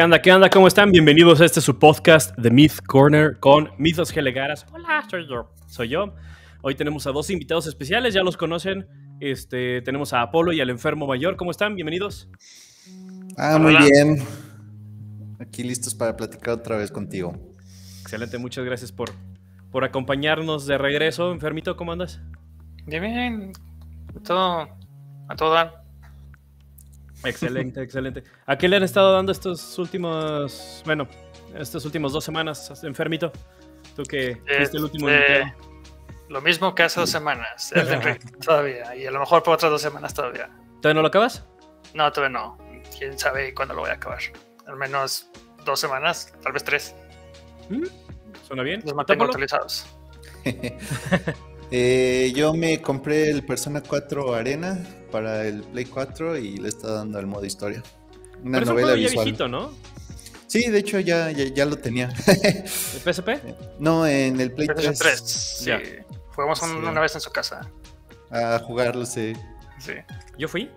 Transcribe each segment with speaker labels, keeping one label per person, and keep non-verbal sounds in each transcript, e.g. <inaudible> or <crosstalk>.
Speaker 1: ¿Qué anda? ¿Qué anda? ¿Cómo están? Bienvenidos a este su podcast The Myth Corner con Mythos Gelegaras. Hola, soy yo. Soy yo. Hoy tenemos a dos invitados especiales, ya los conocen. Este, tenemos a Apolo y al enfermo mayor. ¿Cómo están? Bienvenidos.
Speaker 2: Ah, muy bien. Aquí listos para platicar otra vez contigo.
Speaker 1: Excelente, muchas gracias por, por acompañarnos de regreso. Enfermito, ¿cómo andas?
Speaker 3: Bien, bien. Todo, a todo dar.
Speaker 1: Excelente, excelente. ¿A qué le han estado dando estos últimos, bueno, estas últimas dos semanas, enfermito? Tú que fuiste el último
Speaker 3: Este, Lo mismo que hace dos semanas, <laughs> Elden Ring, todavía. Y a lo mejor por otras dos semanas todavía.
Speaker 1: ¿Todavía no lo acabas?
Speaker 3: No, todavía no. Quién sabe cuándo lo voy a acabar. Al menos dos semanas, tal vez tres.
Speaker 1: ¿Mm? ¿Suena bien?
Speaker 3: Los mantengo actualizados. <laughs>
Speaker 2: Eh, yo me compré el Persona 4 Arena para el Play 4 y le está dando el modo historia. Una
Speaker 1: Pero es un
Speaker 2: novela
Speaker 1: juego ya
Speaker 2: visual.
Speaker 1: viejito, ¿no?
Speaker 2: Sí, de hecho ya, ya, ya lo tenía. <laughs>
Speaker 1: ¿El PSP?
Speaker 2: no, en el Play
Speaker 3: PlayStation
Speaker 2: 3.
Speaker 3: 3. Sí. Jugamos un-
Speaker 2: Sí.
Speaker 3: una vez en su casa.
Speaker 2: A jugarlo, sí.
Speaker 3: Sí.
Speaker 1: Yo fui,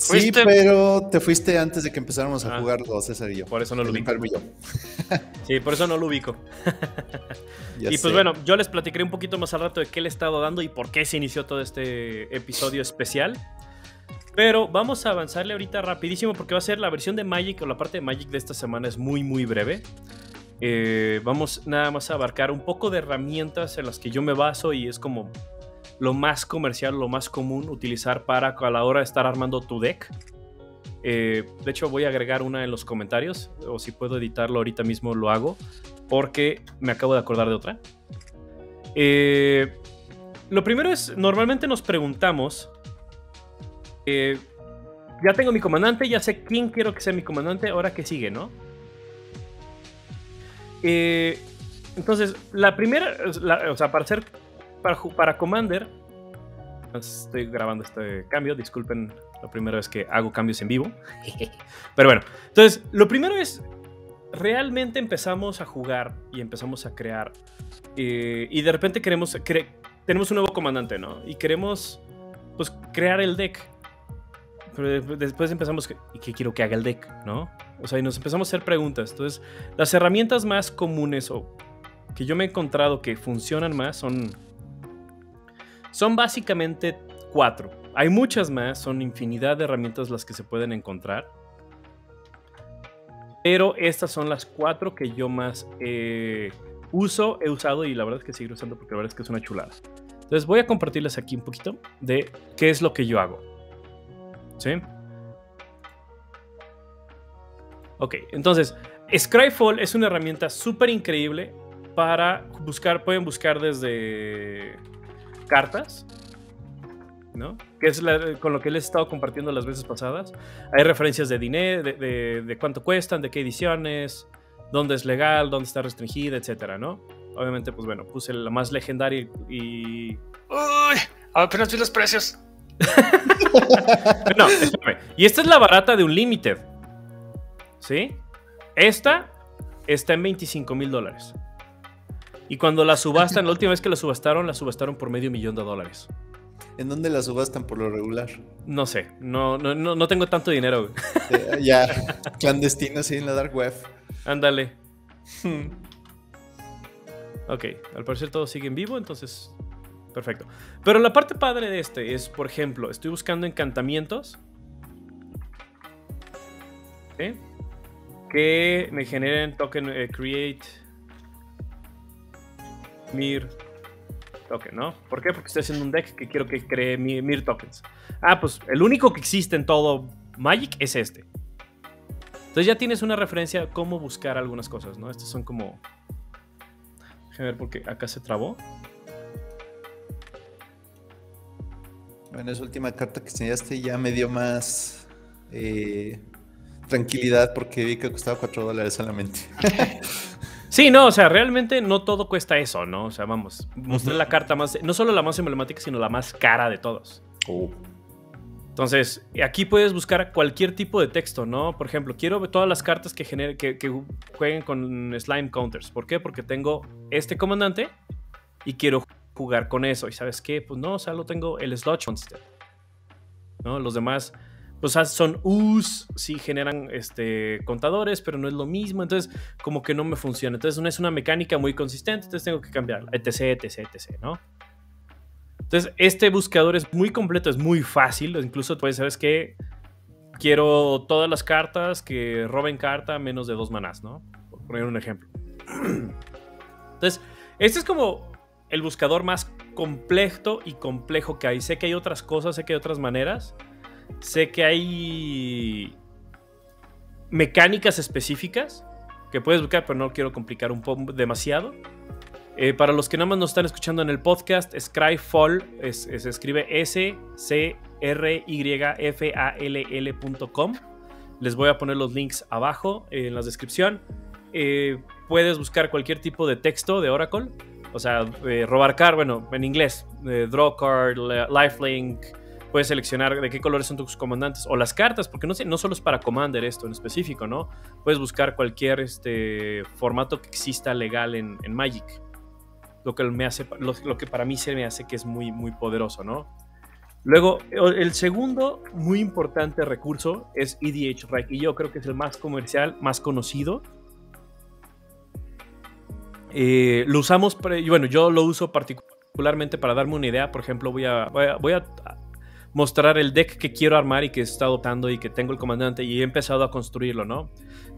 Speaker 2: Sí,
Speaker 3: Fuiste-
Speaker 2: pero te fuiste antes de que empezáramos a
Speaker 1: Ah.
Speaker 2: jugarlo, César y yo.
Speaker 1: por eso no lo ubico. <laughs> Sí, por eso no lo ubico. <laughs> Y pues
Speaker 2: sé.
Speaker 1: bueno, yo les platicaré un poquito más al rato de qué le he estado dando y por qué se inició todo este episodio especial. Pero vamos a avanzarle ahorita rapidísimo porque va a ser la versión de Magic o la parte de Magic de esta semana es muy muy breve. Eh, vamos nada más a abarcar un poco de herramientas en las que yo me baso y es como lo más comercial, lo más común utilizar para a la hora de estar armando tu deck. Eh, de hecho, voy a agregar una en los comentarios, o si puedo editarlo ahorita mismo lo hago, porque me acabo de acordar de otra. Eh, lo primero es, normalmente nos preguntamos, eh, ya tengo mi comandante, ya sé quién quiero que sea mi comandante, ahora que sigue, ¿no? Entonces, la primera, o sea, para hacer, para, para Commander, estoy grabando este cambio, disculpen la primera vez que hago cambios en vivo. <laughs> Pero bueno, entonces, lo primero es, realmente empezamos a jugar y empezamos a crear. eh, y de repente queremos, cre- tenemos un nuevo comandante, ¿no? Y queremos, pues, crear el deck. Pero de- después empezamos, ¿y qué quiero que haga el deck, no? O sea, y nos empezamos a hacer preguntas. Entonces, las herramientas más comunes o que yo me he encontrado que funcionan más son, son básicamente cuatro. Hay muchas más, son infinidad de herramientas las que se pueden encontrar. Pero estas son las cuatro que yo más eh, uso, he usado y la verdad es que sigo usando porque la verdad es que es una chulada. Entonces voy a compartirles aquí un poquito de qué es lo que yo hago. ¿Sí? Ok, entonces, Scryfall es una herramienta súper increíble para buscar, pueden buscar desde cartas, ¿no? Que es la- con lo que les he estado compartiendo las veces pasadas. Hay referencias de dinero, de, de- de cuánto cuestan, de qué ediciones, dónde es legal, dónde está restringida, etcétera, ¿no? Obviamente, pues bueno, puse la más legendaria y...
Speaker 3: Uy, apenas vi los precios. <laughs>
Speaker 1: No, espérame. Y esta es la barata de un limited. ¿Sí? Esta está en 25 mil dólares. Y cuando la subastan, la última vez que la subastaron, la subastaron por medio millón de dólares.
Speaker 2: ¿En dónde la subastan por lo regular?
Speaker 1: No sé, no, no, no, no tengo tanto dinero. güey.
Speaker 2: Ya, clandestino, sí, en la dark web.
Speaker 1: Ándale. Ok, al parecer todo sigue en vivo, entonces. Perfecto. Pero la parte padre de este es, por ejemplo, estoy buscando encantamientos. ¿sí? Que me generen token eh, create. Mir token, ¿no? ¿Por qué? Porque estoy haciendo un deck que quiero que cree mi- Mir tokens. Ah, pues el único que existe en todo Magic es este. Entonces ya tienes una referencia a cómo buscar algunas cosas, ¿no? Estos son como. Déjame ver porque acá se trabó.
Speaker 2: Bueno, esa última carta que enseñaste ya me dio más eh, tranquilidad porque vi que costaba 4 dólares solamente. <laughs>
Speaker 1: Sí, no, o sea, realmente no todo cuesta eso, ¿no? O sea, vamos, mostré la carta más, no solo la más emblemática, sino la más cara de todos. Entonces, aquí puedes buscar cualquier tipo de texto, ¿no? Por ejemplo, quiero todas las cartas que, genere, que, que jueguen con slime counters. ¿Por qué? Porque tengo este comandante y quiero jugar con eso. ¿Y sabes qué? Pues no, o sea, lo tengo el Sludge Monster. ¿No? Los demás pues son U's, sí generan este, contadores, pero no es lo mismo, entonces como que no me funciona. Entonces no es una mecánica muy consistente, entonces tengo que cambiarla, etc, etc, etc, ¿no? Entonces este buscador es muy completo, es muy fácil, incluso puedes saber que quiero todas las cartas que roben carta menos de dos manás, ¿no? Por poner un ejemplo. <clears throat> Entonces, este es como el buscador más complejo y complejo que hay. Sé que hay otras cosas, sé que hay otras maneras, Sé que hay mecánicas específicas que puedes buscar, pero no quiero complicar un poco demasiado. Eh, para los que nada más nos están escuchando en el podcast, Scryfall se escribe S-C-R-Y-F-A-L-L.com. Les voy a poner los links abajo en la descripción. Eh, puedes buscar cualquier tipo de texto de Oracle, o sea, eh, robar card, bueno, en inglés, draw card, lifelink, puedes seleccionar de qué colores son tus comandantes o las cartas, porque no, sé, no solo es para Commander esto en específico, ¿no? Puedes buscar cualquier este, formato que exista legal en, Magic. Lo que, me hace, lo, que para mí se me hace que es muy, muy poderoso, ¿no? Luego, el segundo muy importante recurso es EDH y yo creo que es el más comercial, más conocido. Eh, lo usamos, bueno, yo lo uso particularmente para darme una idea. Por ejemplo, voy a, voy a mostrar el deck que quiero armar y que está adoptando y que tengo el comandante y he empezado a construirlo, ¿no?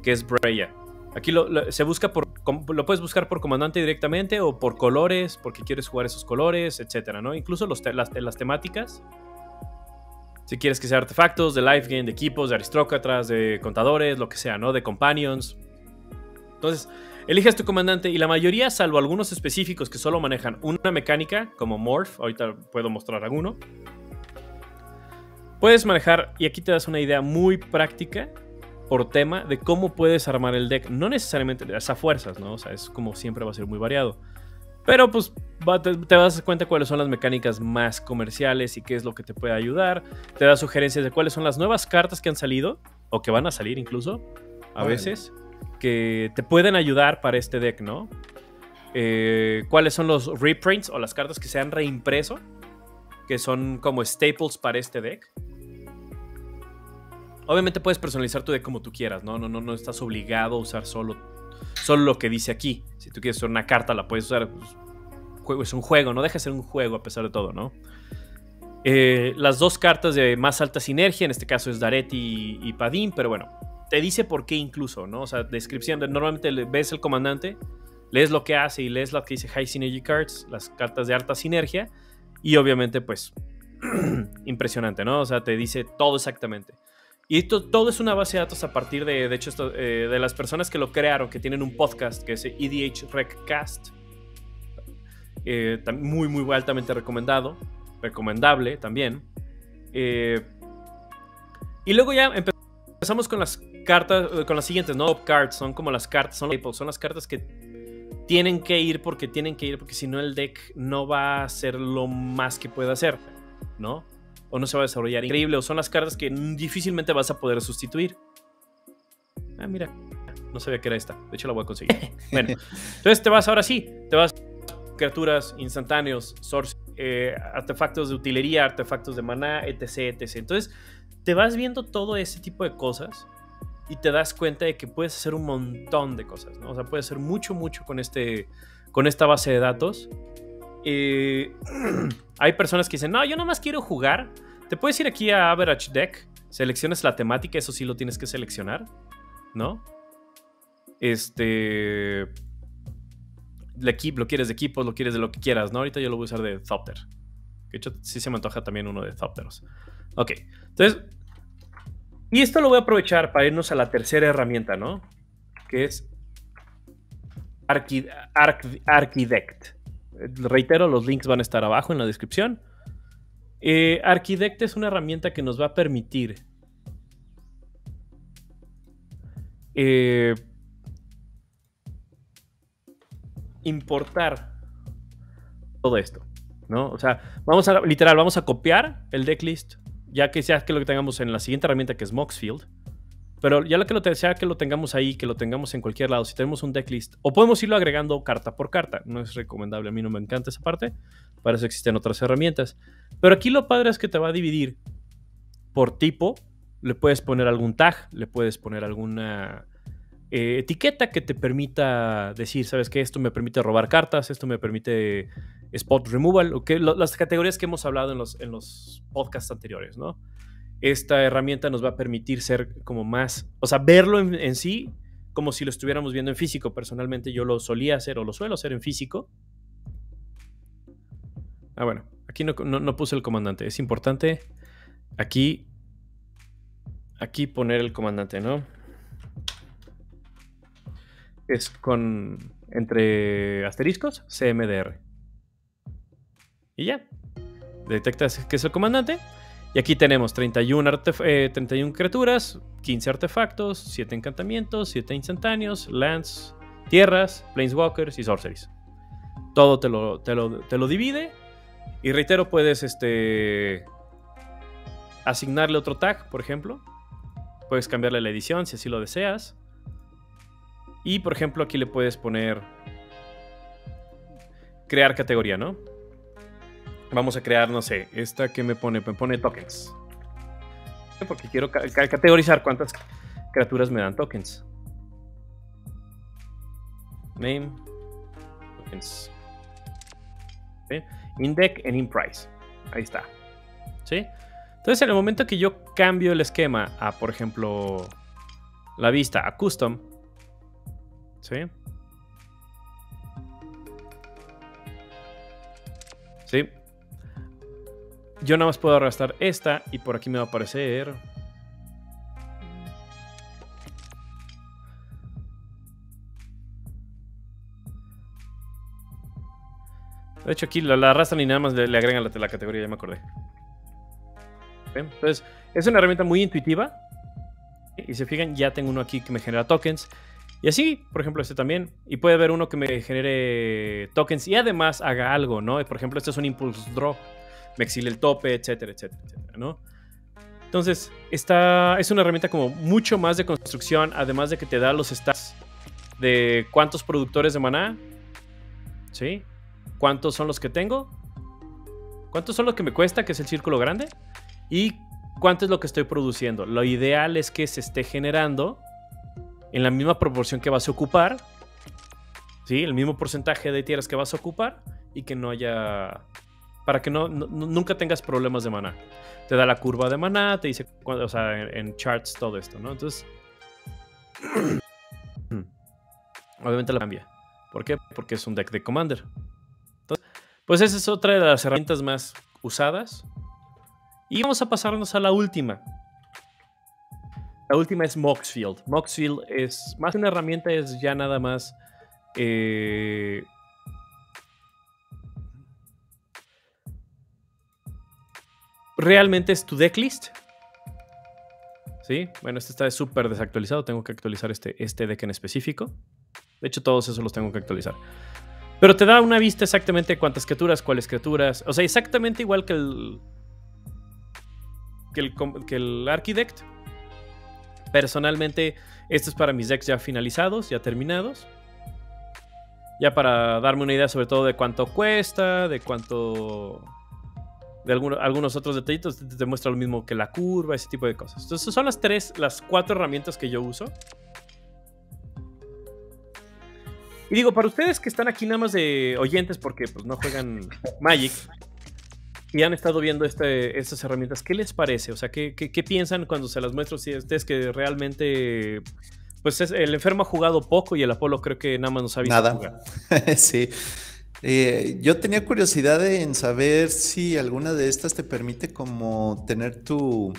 Speaker 1: Que es Breya. Aquí lo, se busca por, lo puedes buscar por comandante directamente o por colores, porque quieres jugar esos colores, etcétera, ¿no? Incluso las, temáticas. Si quieres que sea artefactos, de life game, de equipos, de aristócratas, de contadores, lo que sea, ¿no? De companions. Entonces, eliges tu comandante y la mayoría, salvo algunos específicos que solo manejan una mecánica, como Morph, ahorita puedo mostrar alguno, Puedes manejar, y aquí te das una idea muy práctica por tema de cómo puedes armar el deck. No necesariamente a fuerzas, ¿no? O sea, es como siempre va a ser muy variado. Pero pues te, vas a cuenta cuáles son las mecánicas más comerciales y qué es lo que te puede ayudar. Te da sugerencias de cuáles son las nuevas cartas que han salido o que van a salir incluso a veces que te pueden ayudar para este deck, ¿no? Eh, cuáles son los reprints o las cartas que se han reimpreso que son como staples para este deck. Obviamente puedes personalizar tu deck como tú quieras, ¿no? No, no, no estás obligado a usar solo, solo lo que dice aquí. Si tú quieres usar una carta, la puedes usar. Pues, es un juego, no deja de ser un juego a pesar de todo, ¿no? Eh, las dos cartas de más alta sinergia, en este caso es Daret y, y Padín, pero bueno, te dice por qué incluso, ¿no? O sea, descripción, de, normalmente ves el comandante, lees lo que hace y lees lo que dice High Synergy Cards, las cartas de alta sinergia, y obviamente, pues, <clears throat> impresionante, ¿no? O sea, te dice todo exactamente. Y esto, todo es una base de datos a partir de, de hecho, esto, eh, de las personas que lo crearon, que tienen un podcast que es EDH Recast. Eh, muy, muy altamente recomendado. Recomendable también. Eh, y luego ya empezamos con las cartas, con las siguientes, ¿no? Top cards, son como las cartas, son, son las cartas que tienen que ir porque tienen que ir, porque si no el deck no va a ser lo más que pueda hacer, ¿no? O no se va a desarrollar increíble, o son las cartas que difícilmente vas a poder sustituir. Ah, mira, no sabía que era esta. De hecho, la voy a conseguir. <laughs> bueno, entonces te vas ahora sí, te vas criaturas instantáneos, source, eh, artefactos de utilería, artefactos de maná, etc, etc. Entonces, te vas viendo todo ese tipo de cosas y te das cuenta de que puedes hacer un montón de cosas, ¿no? O sea, puedes hacer mucho, mucho con, este, con esta base de datos. Eh, <clears throat> hay personas que dicen, no, yo nomás quiero jugar. Te puedes ir aquí a Average Deck, seleccionas la temática, eso sí lo tienes que seleccionar, ¿no? Este... lo quieres de equipos, lo quieres de lo que quieras, ¿no? Ahorita yo lo voy a usar de Thopter. De hecho, sí se me antoja también uno de Thopteros. Ok, entonces... Y esto lo voy a aprovechar para irnos a la tercera herramienta, ¿no? Que es Archidect. Reitero, los links van a estar abajo en la descripción. Eh, es una herramienta que nos va a permitir eh, importar todo esto, ¿no? O sea, vamos a, literal, vamos a copiar el decklist, ya que sea que lo que tengamos en la siguiente herramienta que es Moxfield. Pero ya lo que lo sea que lo tengamos ahí, que lo tengamos en cualquier lado, si tenemos un decklist, o podemos irlo agregando carta por carta. No es recomendable, a mí no me encanta esa parte. Para eso existen otras herramientas. Pero aquí lo padre es que te va a dividir por tipo le puedes poner algún tag, le puedes poner alguna eh, etiqueta que te permita decir, ¿sabes qué? Esto me permite robar cartas, esto me permite spot removal, o las categorías que hemos hablado en los, en los podcasts anteriores, ¿no? Esta herramienta nos va a permitir ser como más, o sea, verlo en, sí como si lo estuviéramos viendo en físico. Personalmente yo lo solía hacer o lo suelo hacer en físico. Ah, bueno, aquí no, no puse el comandante. Es importante aquí, aquí poner el comandante, ¿no? es con entre asteriscos CMDR. Y ya. Detectas que es el comandante. Y aquí tenemos 31, 31 eh, criaturas, 15 artefactos, 7 encantamientos, 7 instantáneos, lands, tierras, planeswalkers y sorceries. Todo te lo, te lo, divide. Y reitero, puedes este, asignarle otro tag, por ejemplo. Puedes cambiarle la edición si así lo deseas. Y por ejemplo, aquí le puedes poner crear categoría, ¿no? Vamos a crear, no sé, esta que me pone, me pone tokens. Porque quiero categorizar cuántas criaturas me dan tokens. Name, tokens. ¿Sí? Index and in price. Ahí está. ¿Sí? Entonces, en el momento que yo cambio el esquema a, por ejemplo, la vista a custom, ¿Sí? Sí. Yo nada más puedo arrastrar esta y por aquí me va a aparecer... De hecho, aquí la, arrastran y nada más le, agregan la, categoría, ya me acordé. Entonces, es una herramienta muy intuitiva. Y se fijan, ya tengo uno aquí que me genera tokens. Y así, por ejemplo, este también. Y puede haber uno que me genere tokens y además haga algo, ¿no? Por ejemplo, este es un impulse draw. Me exile el tope, etcétera, etcétera, etcétera, ¿no? Entonces, esta es una herramienta como mucho más de construcción, además de que te da los stats de cuántos productores de maná, ¿sí? ¿Cuántos son los que tengo? ¿Cuántos son los que me cuesta, que es el círculo grande? Y cuánto es lo que estoy produciendo. Lo ideal es que se esté generando en la misma proporción que vas a ocupar, ¿sí? El mismo porcentaje de tierras que vas a ocupar y que no haya... Para que no, nunca tengas problemas de maná. Te da la curva de maná, te dice, o sea, en, charts todo esto, ¿no? Entonces, <clears throat> obviamente la cambia. ¿Por qué? Porque es un deck de Commander. Entonces, pues esa es otra de las herramientas más usadas. Y vamos a pasarnos a la última, la última es Moxfield. Moxfield es más una herramienta, es ya nada más. Eh, realmente es tu decklist. Sí, bueno, este está súper desactualizado. Tengo que actualizar este, este deck en específico. De hecho, todos esos los tengo que actualizar. Pero te da una vista exactamente de cuántas criaturas, cuáles criaturas. O sea, exactamente igual que el. que el, que el Architect. Personalmente, esto es para mis decks ya finalizados, ya terminados. Ya para darme una idea sobre todo de cuánto cuesta, de cuánto... De algunos otros detallitos, te, muestra lo mismo que la curva, ese tipo de cosas. Entonces son las tres, las cuatro herramientas que yo uso. Y digo, para ustedes que están aquí nada más de oyentes porque pues, no juegan <laughs> Magic, y han estado viendo este, estas herramientas, ¿qué les parece? O sea, ¿qué, piensan cuando se las muestro? Si ustedes que realmente, pues el enfermo ha jugado poco y el Apolo creo que nada más nos ha visto
Speaker 2: Nada. jugar. <laughs> sí. Eh, yo tenía curiosidad en saber si alguna de estas te permite como tener tu...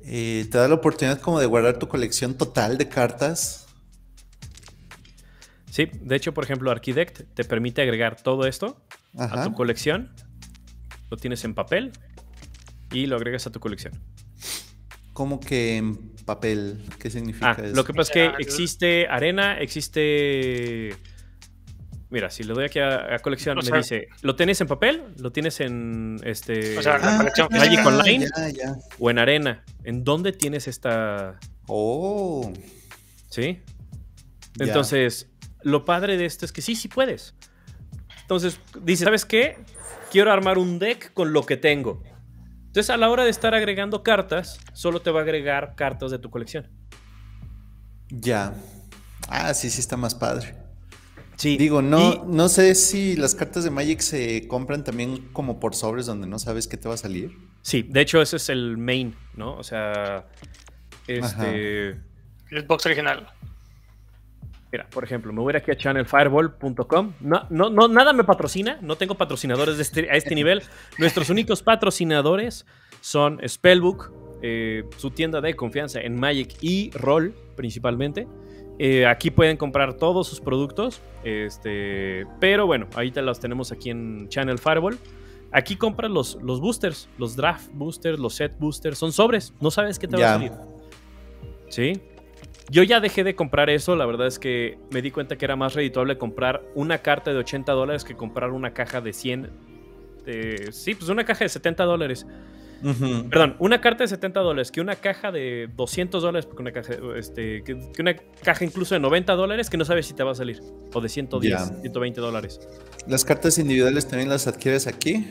Speaker 2: Eh, te da la oportunidad como de guardar tu colección total de cartas.
Speaker 1: Sí, de hecho, por ejemplo, Architect te permite agregar todo esto a tu colección lo tienes en papel y lo agregas a tu colección.
Speaker 2: ¿Cómo que en papel? ¿Qué significa
Speaker 1: ah, Lo que pasa es que existe arena, existe... Mira, si le doy aquí a, colección, me dice, ¿lo tienes en papel? ¿Lo tienes en este
Speaker 3: o sea, la colección
Speaker 1: Magic Online? ¿O en arena? ¿En dónde tienes esta...?
Speaker 2: Oh.
Speaker 1: ¿Sí? Entonces, lo padre de esto es que sí, sí puedes. Entonces, dice, ¿sabes qué? quiero armar un deck con lo que tengo. Entonces, a la hora de estar agregando cartas, solo te va a agregar cartas de tu colección.
Speaker 2: Ya. Ah, sí, sí está más padre.
Speaker 1: Sí.
Speaker 2: Digo, no, no sé si las cartas de Magic se compran también como por sobres donde no sabes qué te va a salir.
Speaker 1: Sí, de hecho ese es el main, ¿no? O sea, este...
Speaker 3: El box original.
Speaker 1: Mira, por ejemplo, me voy aquí a channelfireball.com. No, no, no, nada me patrocina, no tengo patrocinadores este, a este nivel. <laughs> Nuestros únicos patrocinadores son Spellbook, eh, su tienda de confianza en Magic y Roll principalmente. Eh, aquí pueden comprar todos sus productos. Este, pero bueno, ahorita los tenemos aquí en Channel Fireball. Aquí compras los, los boosters, los draft boosters, los set boosters. Son sobres. No sabes qué te va a salir. ¿Sí? Yo ya dejé de comprar eso. La verdad es que me di cuenta que era más redituable comprar una carta de 80 dólares que comprar una caja de 100. sí, pues una caja de 70 dólares. Perdón, una carta de 70 dólares, que una caja de 200 dólares, porque una caja, este, que, una caja incluso de 90 dólares que no sabes si te va a salir, o de 110, 120 dólares.
Speaker 2: ¿Las cartas individuales también las adquieres aquí?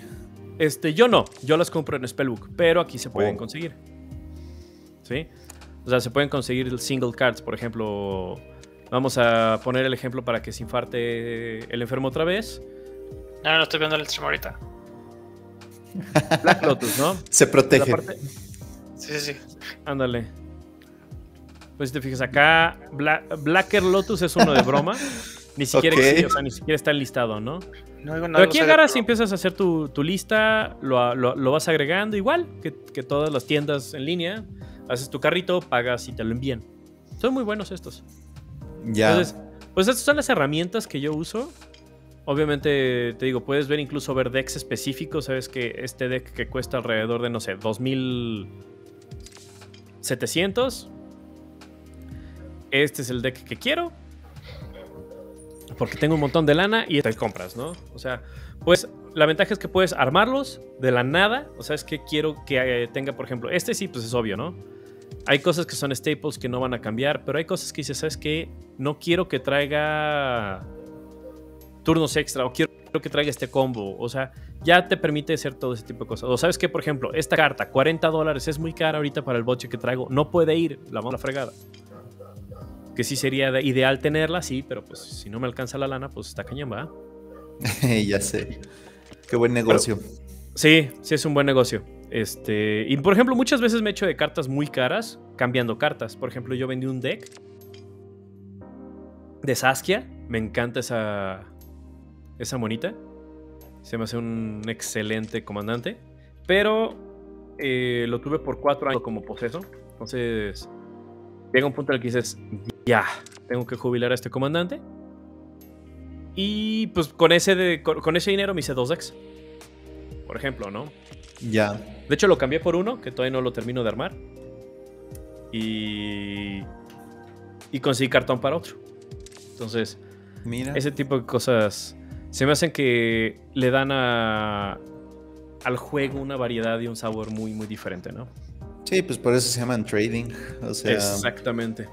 Speaker 1: Este, yo no, yo las compro en Spellbook, pero aquí se pueden oh. conseguir. ¿Sí? O sea, se pueden conseguir single cards, por ejemplo. Vamos a poner el ejemplo para que se infarte el enfermo otra vez.
Speaker 3: No, no estoy viendo el stream ahorita.
Speaker 1: Black Lotus, ¿no? <laughs>
Speaker 2: Se protege.
Speaker 3: Sí, sí, sí.
Speaker 1: Ándale. Pues si te fijas acá, Blacker Lotus es uno de broma. Ni siquiera, o sea, ni siquiera está enlistado, ¿no? no Pero aquí agarras y empiezas a hacer tu, lista, lo, vas agregando igual que, todas las tiendas en línea. Haces tu carrito, pagas y te lo envían. Son muy buenos estos.
Speaker 2: Ya.
Speaker 1: Entonces, pues estas son las herramientas que yo uso Obviamente, te digo, puedes ver incluso ver decks específicos. Sabes que este deck que cuesta alrededor de, no sé, 2700. Este es el deck que quiero. Porque tengo un montón de lana y te compras, ¿no? O sea, pues la ventaja es que puedes armarlos de la nada. O sea, es que quiero que eh, tenga, por ejemplo, este sí, pues es obvio, ¿no? Hay cosas que son staples que no van a cambiar, pero hay cosas que dices, ¿sabes qué? No quiero que traiga turnos extra o quiero que traiga este combo. O sea, ya te permite hacer todo ese tipo de cosas. O sabes que, por ejemplo, esta carta, 40 dólares, es muy cara ahorita para el boche que traigo. No puede ir, la mano fregada. Que sí sería ideal tenerla, sí, pero pues si no me alcanza la lana, pues está cañón, ¿va? <laughs>
Speaker 2: ya sé. Qué buen negocio.
Speaker 1: sí, sí es un buen negocio. Este, y por ejemplo, muchas veces me he hecho de cartas muy caras cambiando cartas. Por ejemplo, yo vendí un deck de Saskia. Me encanta esa, esa monita. Se me hace un excelente comandante. Pero eh, lo tuve por cuatro años como poseso. Entonces, llega un punto en el que dices, ya, tengo que jubilar a este comandante. Y pues con ese, de, con, ese dinero me hice dos decks. Por ejemplo, ¿no?
Speaker 2: Ya.
Speaker 1: De hecho, lo cambié por uno, que todavía no lo termino de armar. Y. Y conseguí cartón para otro. Entonces, Mira. ese tipo de cosas se me hacen que le dan a, al juego una variedad y un sabor muy, muy diferente, ¿no?
Speaker 2: Sí, pues por eso se llaman trading.
Speaker 1: Exactamente.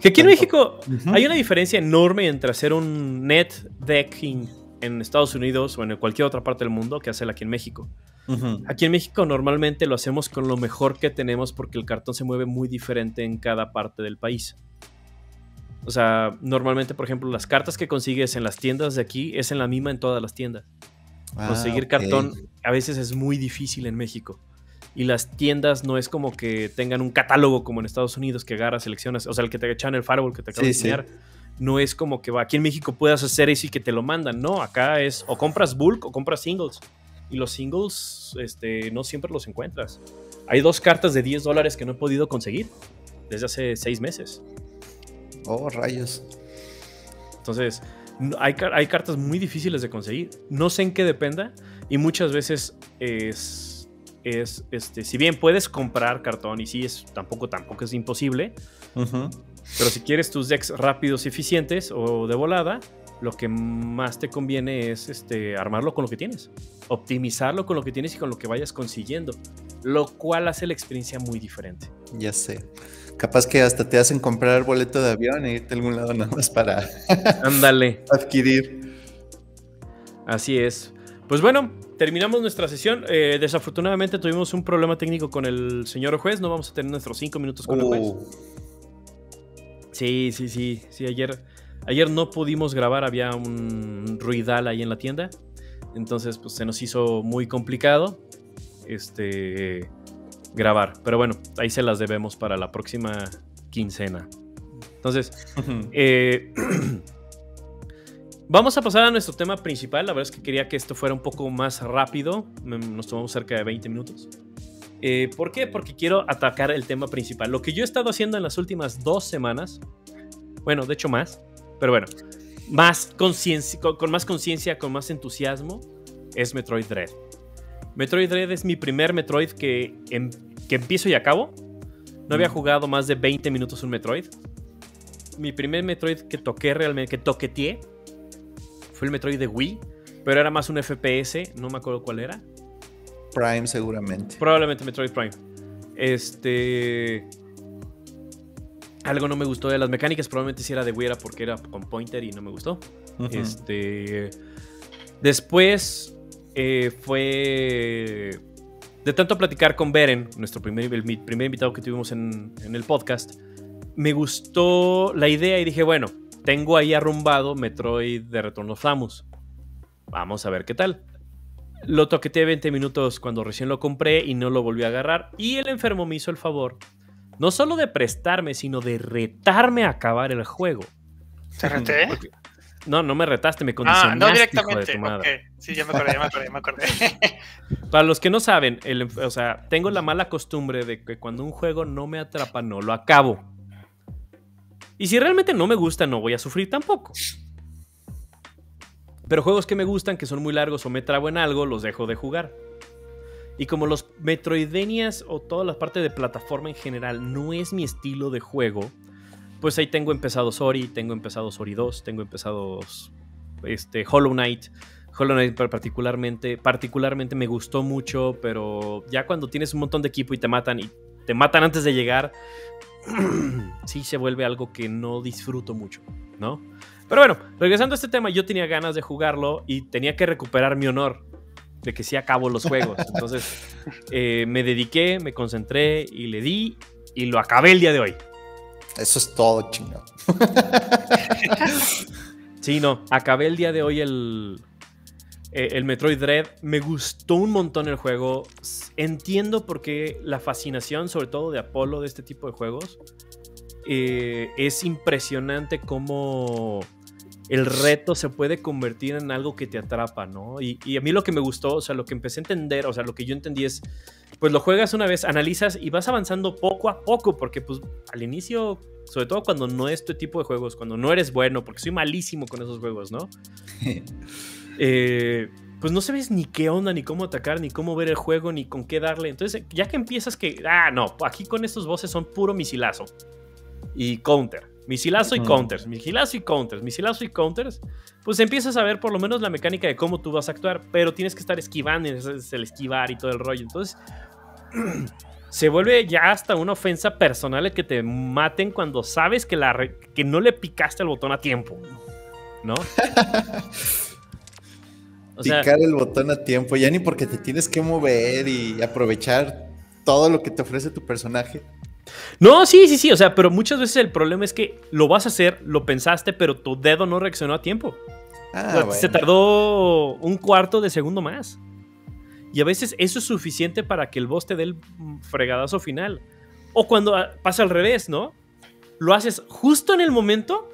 Speaker 1: Que aquí en México hay una diferencia enorme entre hacer un net decking en Estados Unidos o en cualquier otra parte del mundo que hacerlo aquí en México. Aquí en México normalmente lo hacemos con lo mejor que tenemos porque el cartón se mueve muy diferente en cada parte del país. O sea, normalmente, por ejemplo, las cartas que consigues en las tiendas de aquí es en la misma en todas las tiendas. Ah, Conseguir cartón a veces es muy difícil en México. Y las tiendas no es como que tengan un catálogo como en Estados Unidos que agarras, selecciones, o sea, el que te echan el Fireball que te acabo de enseñar. No es como que va, aquí en México puedas hacer eso y que te lo mandan. No, acá es o compras bulk o compras singles. Y los singles este, no siempre los encuentras. Hay dos cartas de 10 dólares que no he podido conseguir desde hace seis meses.
Speaker 2: Oh, rayos.
Speaker 1: Entonces, hay, hay, cartas muy difíciles de conseguir. No sé en qué dependa. Y muchas veces es. es este, si bien puedes comprar cartón, y sí, es, tampoco, tampoco es imposible. Pero si quieres tus decks rápidos y eficientes o de volada, lo que más te conviene es este, armarlo con lo que tienes. Optimizarlo con lo que tienes y con lo que vayas consiguiendo. Lo cual hace la experiencia muy diferente.
Speaker 2: Ya sé. Capaz que hasta te hacen comprar boleto de avión e irte a algún lado nada más para <laughs>
Speaker 1: Ándale.
Speaker 2: adquirir.
Speaker 1: Así es. Pues bueno, terminamos nuestra sesión. Eh, desafortunadamente tuvimos un problema técnico con el señor juez. No vamos a tener nuestros cinco minutos con el juez.
Speaker 2: Uh,
Speaker 1: Sí, sí, sí. Sí, ayer, ayer no pudimos grabar. Había un ruidal ahí en la tienda. Entonces, pues se nos hizo muy complicado este, grabar. Pero bueno, ahí se las debemos para la próxima quincena. Entonces, eh, <clears throat> vamos a pasar a nuestro tema principal. La verdad es que quería que esto fuera un poco más rápido. Nos tomamos cerca de 20 minutos. Eh, ¿Por qué? Porque quiero atacar el tema principal. Lo que yo he estado haciendo en las últimas dos semanas, bueno, de hecho más, pero bueno, más conciencia, con, con más conciencia, con más entusiasmo, es Metroid Dread. Metroid Dread es mi primer Metroid que, em- que empiezo y acabo. No había jugado más de 20 minutos un Metroid. Mi primer Metroid que toqué realmente, que toqueteé, fue el Metroid de Wii, pero era más un FPS, no me acuerdo cuál era.
Speaker 2: Prime seguramente.
Speaker 1: Probablemente Metroid Prime. Este. Algo no me gustó de las mecánicas. Probablemente si era de Wii era porque era con pointer y no me gustó. Este. Después eh, fue. De tanto platicar con Beren, nuestro primer, el primer invitado que tuvimos en, en el podcast, me gustó la idea y dije, bueno, tengo ahí arrumbado Metroid de Retorno Samus. Vamos a ver qué tal. Lo toqueteé 20 minutos cuando recién lo compré y no lo volví a agarrar. Y el enfermo me hizo el favor, no solo de prestarme, sino de retarme a acabar el juego.
Speaker 3: ¿Te reté?
Speaker 1: No, no me retaste, me
Speaker 3: Ah,
Speaker 1: condicionaste,
Speaker 3: no
Speaker 1: hijo de
Speaker 3: directamente.
Speaker 1: tu
Speaker 3: ok. Sí, ya me acordé, ya me acordé, ya me acordé. <laughs>
Speaker 1: Para los que no saben, el o sea, tengo la mala costumbre de que cuando un juego no me atrapa, no lo acabo. Y si realmente no me gusta, no voy a sufrir tampoco. Pero juegos que me gustan, que son muy largos o me trabo en algo, los dejo de jugar. Y como los Metroidvanias o toda la parte de plataforma en general no es mi estilo de juego, pues ahí tengo empezado Ori, tengo empezado Ori 2, tengo empezados este, Hollow Knight. Hollow Knight par- particularmente, particularmente me gustó mucho, pero ya cuando tienes un montón de equipo y te matan y te matan antes de llegar, <clears throat> sí se vuelve algo que no disfruto mucho, ¿no? Pero bueno, regresando a este tema, yo tenía ganas de jugarlo y tenía que recuperar mi honor de que sí acabo los juegos. <laughs> Entonces eh, me dediqué, me concentré y le di y lo acabé el día de hoy.
Speaker 2: Eso es todo, chingado. <laughs>
Speaker 1: Sí, no, acabé el día de hoy el, eh, el Metroid Dread. Me gustó un montón el juego. Entiendo por qué la fascinación, sobre todo de Apolo, de este tipo de juegos. eh, es impresionante cómo el reto se puede convertir en algo que te atrapa, ¿no? Y, y a mí lo que me gustó, o sea, lo que empecé a entender, o sea, lo que yo entendí es, pues lo juegas una vez, analizas y vas avanzando poco a poco, porque pues al inicio, sobre todo cuando no es tu tipo de juegos, cuando no eres bueno, porque soy malísimo con esos juegos, ¿no? <laughs> Eh, pues no sabes ni qué onda, ni cómo atacar, ni cómo ver el juego, ni con qué darle. Entonces, ya que empiezas que, ah, no, aquí con estos bosses son puro misilazo y counter. Misilazo y counters, misilazo y counters, misilazo y counters. Pues empiezas a ver por lo menos la mecánica de cómo tú vas a actuar, pero tienes que estar esquivando, es el esquivar y todo el rollo. Entonces, <clears throat> se vuelve ya hasta una ofensa personal el que te maten cuando sabes que, la re- que no le picaste el botón a tiempo, ¿no? <laughs> O sea,
Speaker 2: Picar el botón a tiempo, ya ni porque te tienes que mover y aprovechar todo lo que te ofrece tu personaje.
Speaker 1: No, sí, sí, sí. O sea, pero muchas veces el problema es que lo vas a hacer, lo pensaste, pero tu dedo no reaccionó a tiempo.
Speaker 2: Ah, bueno.
Speaker 1: Se tardó un cuarto de segundo más. Y a veces eso es suficiente para que el boss te dé el fregadazo final. O cuando ah, pasa al revés, ¿no? Lo haces justo en el momento,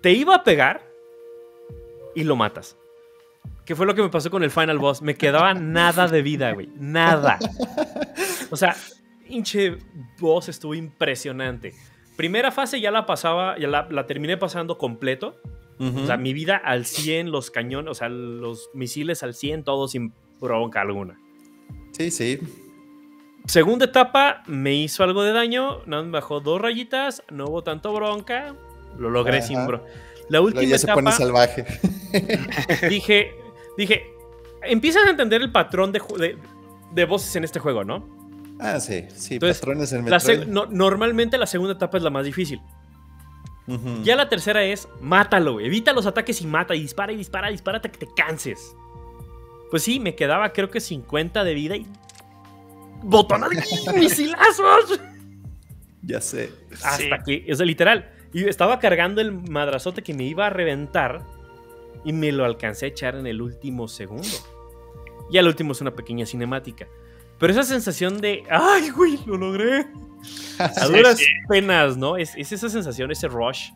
Speaker 1: te iba a pegar y lo matas. ¿Qué fue lo que me pasó con el final boss? Me quedaba nada de vida, güey. Nada. <laughs> O sea, hinche boss estuvo impresionante. Primera fase ya la pasaba, ya la, la terminé pasando completo. O sea, mi vida al 100, los cañones, o sea, los misiles al 100, todo sin bronca alguna.
Speaker 2: Sí, sí.
Speaker 1: Segunda etapa, me hizo algo de daño, nada más bajó dos rayitas, no hubo tanto bronca, lo logré
Speaker 2: Ajá.
Speaker 1: sin bronca. La última
Speaker 2: ya se pone salvaje. <laughs>
Speaker 1: dije, dije, empiezas a entender el patrón de, de voces en este juego, ¿no?
Speaker 2: Ah, sí, sí,
Speaker 1: Entonces,
Speaker 2: patrones en
Speaker 1: La
Speaker 2: Metroid.
Speaker 1: no- normalmente la segunda etapa es la más difícil. Ya la tercera es, mátalo, evita los ataques y mata, y dispara y dispara, dispara hasta que te canses. pues sí, me quedaba creo que 50 de vida y. ¡Botón de <laughs> misilazos!
Speaker 2: Ya sé.
Speaker 1: Hasta
Speaker 3: Sí.
Speaker 1: que, es literal. Y estaba cargando el madrazote que me iba a reventar y me lo alcancé a echar en el último segundo. Y al último es una pequeña cinemática. Pero esa sensación de, ¡ay, güey! ¡Lo logré! A
Speaker 3: Sí,
Speaker 1: duras
Speaker 3: sí.
Speaker 1: penas, ¿no? Es, es esa sensación, ese rush,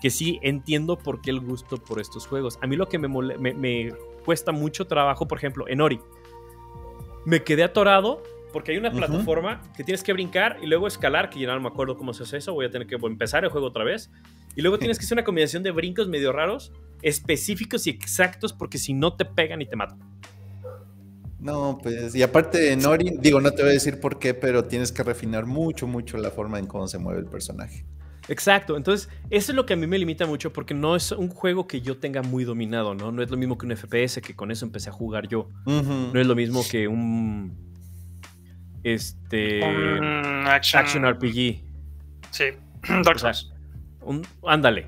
Speaker 1: que sí entiendo por qué el gusto por estos juegos. A mí lo que me, mole- me, me cuesta mucho trabajo, por ejemplo, en Ori, me quedé atorado porque hay una plataforma que tienes que brincar y luego escalar, que ya no me acuerdo cómo se hace eso, voy a tener que empezar el juego otra vez. Y luego tienes que hacer una combinación de brincos medio raros, específicos y exactos, porque si no te pegan y te matan.
Speaker 2: No, pues, y aparte en Ori, digo, no te voy a decir por qué, pero tienes que refinar mucho, mucho la forma en cómo se mueve el personaje.
Speaker 1: Exacto, entonces eso es lo que a mí me limita mucho porque no es un juego que yo tenga muy dominado, ¿no? No es lo mismo que un FPS, que con eso empecé a jugar yo. No es lo mismo que un... Este...
Speaker 3: Un action,
Speaker 1: Action RPG.
Speaker 3: Sí. <clears throat> Dark
Speaker 1: O sea,
Speaker 3: Souls.
Speaker 1: un- ándale.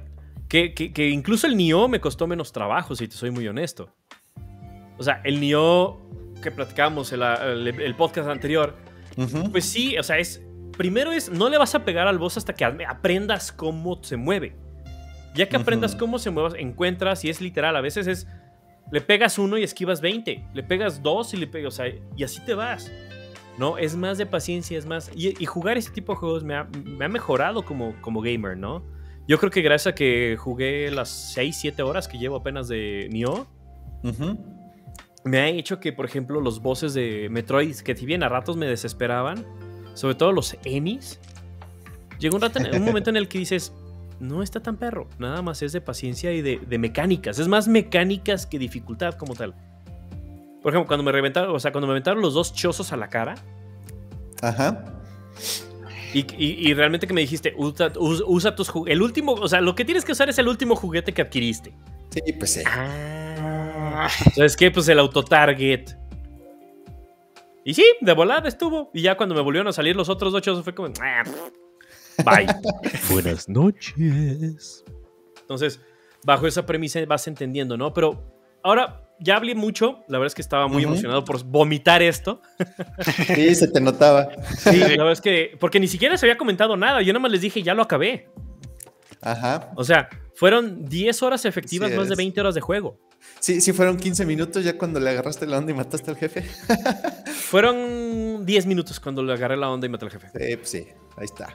Speaker 1: Que, que- que incluso el Nioh me costó menos trabajo, si te soy muy honesto. O sea, el Nioh que platicábamos el, el- el podcast anterior,
Speaker 2: Ujú.
Speaker 1: pues sí, o sea, es. Primero es, no le vas a pegar al boss hasta que ap- aprendas cómo se mueve. Ya que aprendas
Speaker 2: Ujú.
Speaker 1: cómo se mueve, encuentras, y es literal, a veces es. Le pegas uno y esquivas 20. Le pegas dos y le pegas, o sea, y así te vas. ¿No? Es más de paciencia, es más. Y, y jugar ese tipo de juegos me ha, me ha mejorado como, como gamer, ¿no? Yo creo que gracias a que jugué las 6, 7 horas que llevo apenas de Nioh,
Speaker 2: Ujú.
Speaker 1: Me ha hecho que, por ejemplo, los bosses de Metroid, que si bien a ratos me desesperaban, sobre todo los Enis, llega un, rato en- un momento en el que dices, no está tan perro, nada más es de paciencia y de, de mecánicas, es más mecánicas que dificultad como tal. Por ejemplo, cuando me reventaron, o sea, cuando me aventaron los dos chozos a la cara,
Speaker 2: Ajá.
Speaker 1: y, y- y realmente que me dijiste, usa, us- usa tus juguetes, el último, o sea, lo que tienes que usar es el último juguete que adquiriste.
Speaker 2: Sí, pues sí.
Speaker 1: Ah. <laughs> ¿Sabes qué? Pues el autotarget. Y sí, de volada estuvo. Y ya cuando me volvieron a salir los otros ocho, fue como. "Ah, Bye. <laughs> Buenas noches. Entonces, bajo esa premisa vas entendiendo, ¿no? Pero ahora ya hablé mucho. La verdad es que estaba muy emocionado por vomitar esto. <laughs>
Speaker 2: Sí, se te notaba.
Speaker 1: Sí, la verdad es que. Porque ni siquiera se había comentado nada. Yo nada más les dije, ya lo acabé.
Speaker 2: Ajá.
Speaker 1: O sea, fueron 10 horas efectivas,
Speaker 2: Sí
Speaker 1: más de
Speaker 2: es.
Speaker 1: 20 horas de juego.
Speaker 2: Sí, sí fueron 15 minutos ya cuando le agarraste la onda y mataste al jefe. <laughs>
Speaker 1: Fueron 10 minutos cuando le agarré la onda y maté al jefe.
Speaker 2: Sí, pues sí, ahí está.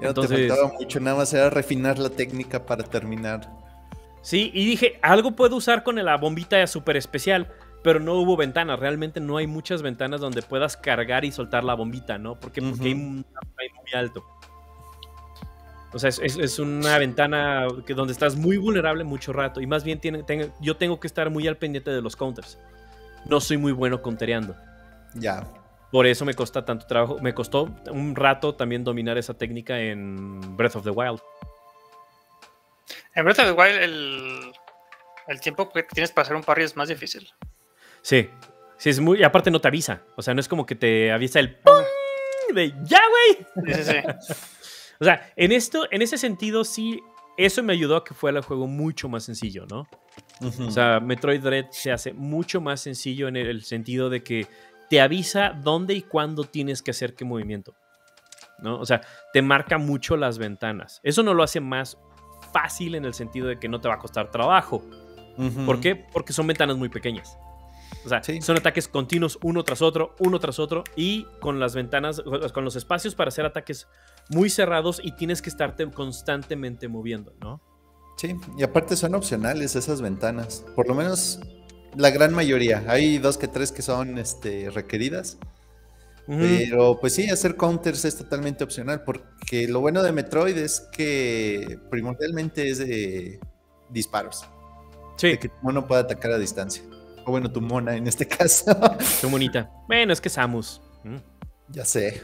Speaker 2: Ya
Speaker 1: Entonces-
Speaker 2: no te faltaba mucho, nada más era refinar la técnica para terminar.
Speaker 1: Sí, y dije, algo puedo usar con la bombita super especial, pero no hubo ventanas. Realmente no hay muchas ventanas donde puedas cargar y soltar la bombita, ¿no? Porque, porque hay
Speaker 2: Ujú.
Speaker 1: un uptime muy alto. O sea, es, es- es una ventana que donde estás muy vulnerable mucho rato. Y más bien tiene, tengo- yo tengo que estar muy al pendiente de los counters. No soy muy bueno countereando.
Speaker 2: Ya.
Speaker 1: Por eso me cuesta tanto trabajo. Me costó un rato también dominar esa técnica en Breath of the Wild.
Speaker 3: En Breath of the Wild, el, el tiempo que tienes para hacer un parry es más difícil.
Speaker 1: Sí. Sí, es muy. Y aparte no te avisa. O sea, no es como que te avisa el ¡pum! de ¡Ya, güey!
Speaker 3: Sí, sí, sí. <laughs>
Speaker 1: O sea, en esto, en ese sentido, sí, eso me ayudó a que fuera el juego mucho más sencillo, ¿no? O sea, Metroid Dread se hace mucho más sencillo en el sentido de que te avisa dónde y cuándo tienes que hacer qué movimiento. ¿No? O sea, te marca mucho las ventanas. Eso no lo hace más fácil en el sentido de que no te va a costar trabajo. ¿Por qué? Porque son ventanas muy pequeñas. O sea,
Speaker 2: Sí.
Speaker 1: son ataques continuos uno tras otro, uno tras otro, y con las ventanas, con los espacios para hacer ataques muy cerrados y tienes que estarte constantemente moviendo, ¿no?
Speaker 2: Sí, y aparte son opcionales esas ventanas. Por lo menos la gran mayoría. Hay dos que tres que son este, requeridas. Pero pues sí, hacer counters es totalmente opcional. Porque lo bueno de Metroid es que primordialmente es de disparos.
Speaker 1: Sí,
Speaker 2: De que tu mono puede atacar a distancia. O bueno, tu mona en este <laughs> caso.
Speaker 1: qué bonita. Bueno, es que Samus. Mm.
Speaker 2: ya sé.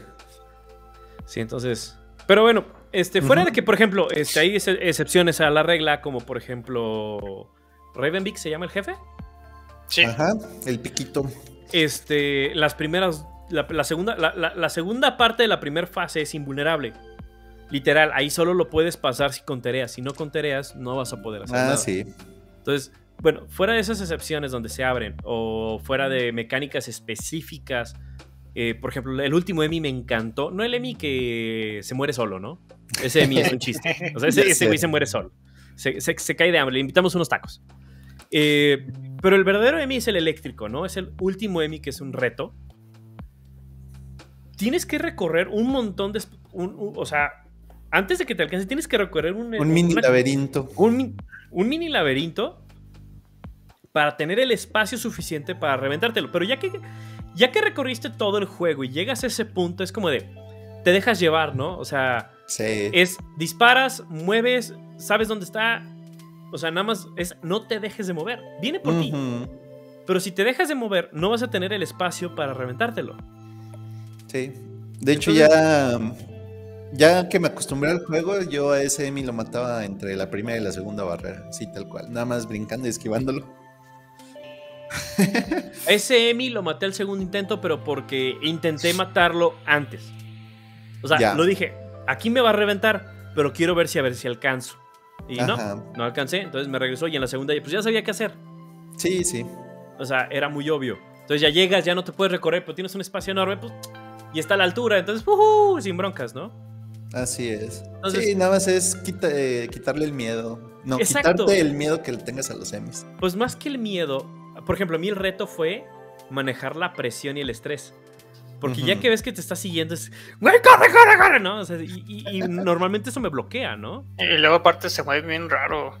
Speaker 1: Sí, entonces. Pero bueno, este, fuera de que, por ejemplo, este, hay ex- excepciones a la regla, como por ejemplo. Ravenbeak se llama el jefe.
Speaker 3: Sí.
Speaker 2: Ajá, el piquito.
Speaker 1: Este, las primeras. La, la segunda, la, la- la segunda parte de la primera fase es invulnerable. Literal, ahí solo lo puedes pasar si contereas. Si no contereas, no vas a poder hacer
Speaker 2: Ah,
Speaker 1: nada.
Speaker 2: sí.
Speaker 1: Entonces, bueno, fuera de esas excepciones donde se abren o fuera de mecánicas específicas, eh, por ejemplo, el último Emi me encantó. No el Emi que se muere solo, ¿no? Ese Emi es un chiste. O sea, <laughs> ese, ese güey se muere solo. Se, se- se cae de hambre. Le invitamos unos tacos. Eh, pero el verdadero Emi es el eléctrico, ¿no? Es el último Emi que es un reto. Tienes que recorrer un montón de... esp- un- un- o sea, antes de que te alcance, tienes que recorrer un,
Speaker 2: Un mini
Speaker 1: una-
Speaker 2: laberinto.
Speaker 1: un mini laberinto para tener el espacio suficiente para reventártelo. Pero ya que, ya que recorriste todo el juego y llegas a ese punto, es como de. Te dejas llevar, ¿no? O sea,
Speaker 2: Sí.
Speaker 1: es disparas, mueves, sabes dónde está. O sea, nada más es no te dejes de mover. Viene por ti. Pero si te dejas de mover, no vas a tener el espacio para reventártelo.
Speaker 2: Sí. De hecho, ya, ya que me acostumbré al juego, yo a ese Emi lo mataba entre la primera y la segunda barrera. Sí, tal cual. Nada más brincando y esquivándolo.
Speaker 1: Ese Emi lo maté al segundo intento, pero porque intenté matarlo antes. O sea,
Speaker 2: Ya.
Speaker 1: lo dije, aquí me va a reventar, pero quiero ver si a ver si alcanzo. Y
Speaker 2: Ajá.
Speaker 1: no, no alcancé, entonces me regresó y en la segunda pues ya sabía qué hacer.
Speaker 2: Sí, sí.
Speaker 1: O sea, era muy obvio. Entonces ya llegas, ya no te puedes recorrer, pero tienes un espacio enorme, pues, y está a la altura, entonces, ¡ujú! sin broncas, ¿no?
Speaker 2: Así es.
Speaker 1: Entonces-
Speaker 2: sí, nada más es quita- eh, quitarle el miedo. No,
Speaker 1: Exacto.
Speaker 2: quitarte el miedo que le tengas a los Emmys.
Speaker 1: Pues más que el miedo, por ejemplo, a mí el reto fue manejar la presión y el estrés. Porque ya
Speaker 2: Ujú.
Speaker 1: que ves que te está siguiendo es, güey, corre, corre, corre, ¿no? O sea, y, y- y <laughs> normalmente eso me bloquea, ¿no?
Speaker 3: Y luego aparte se mueve bien raro.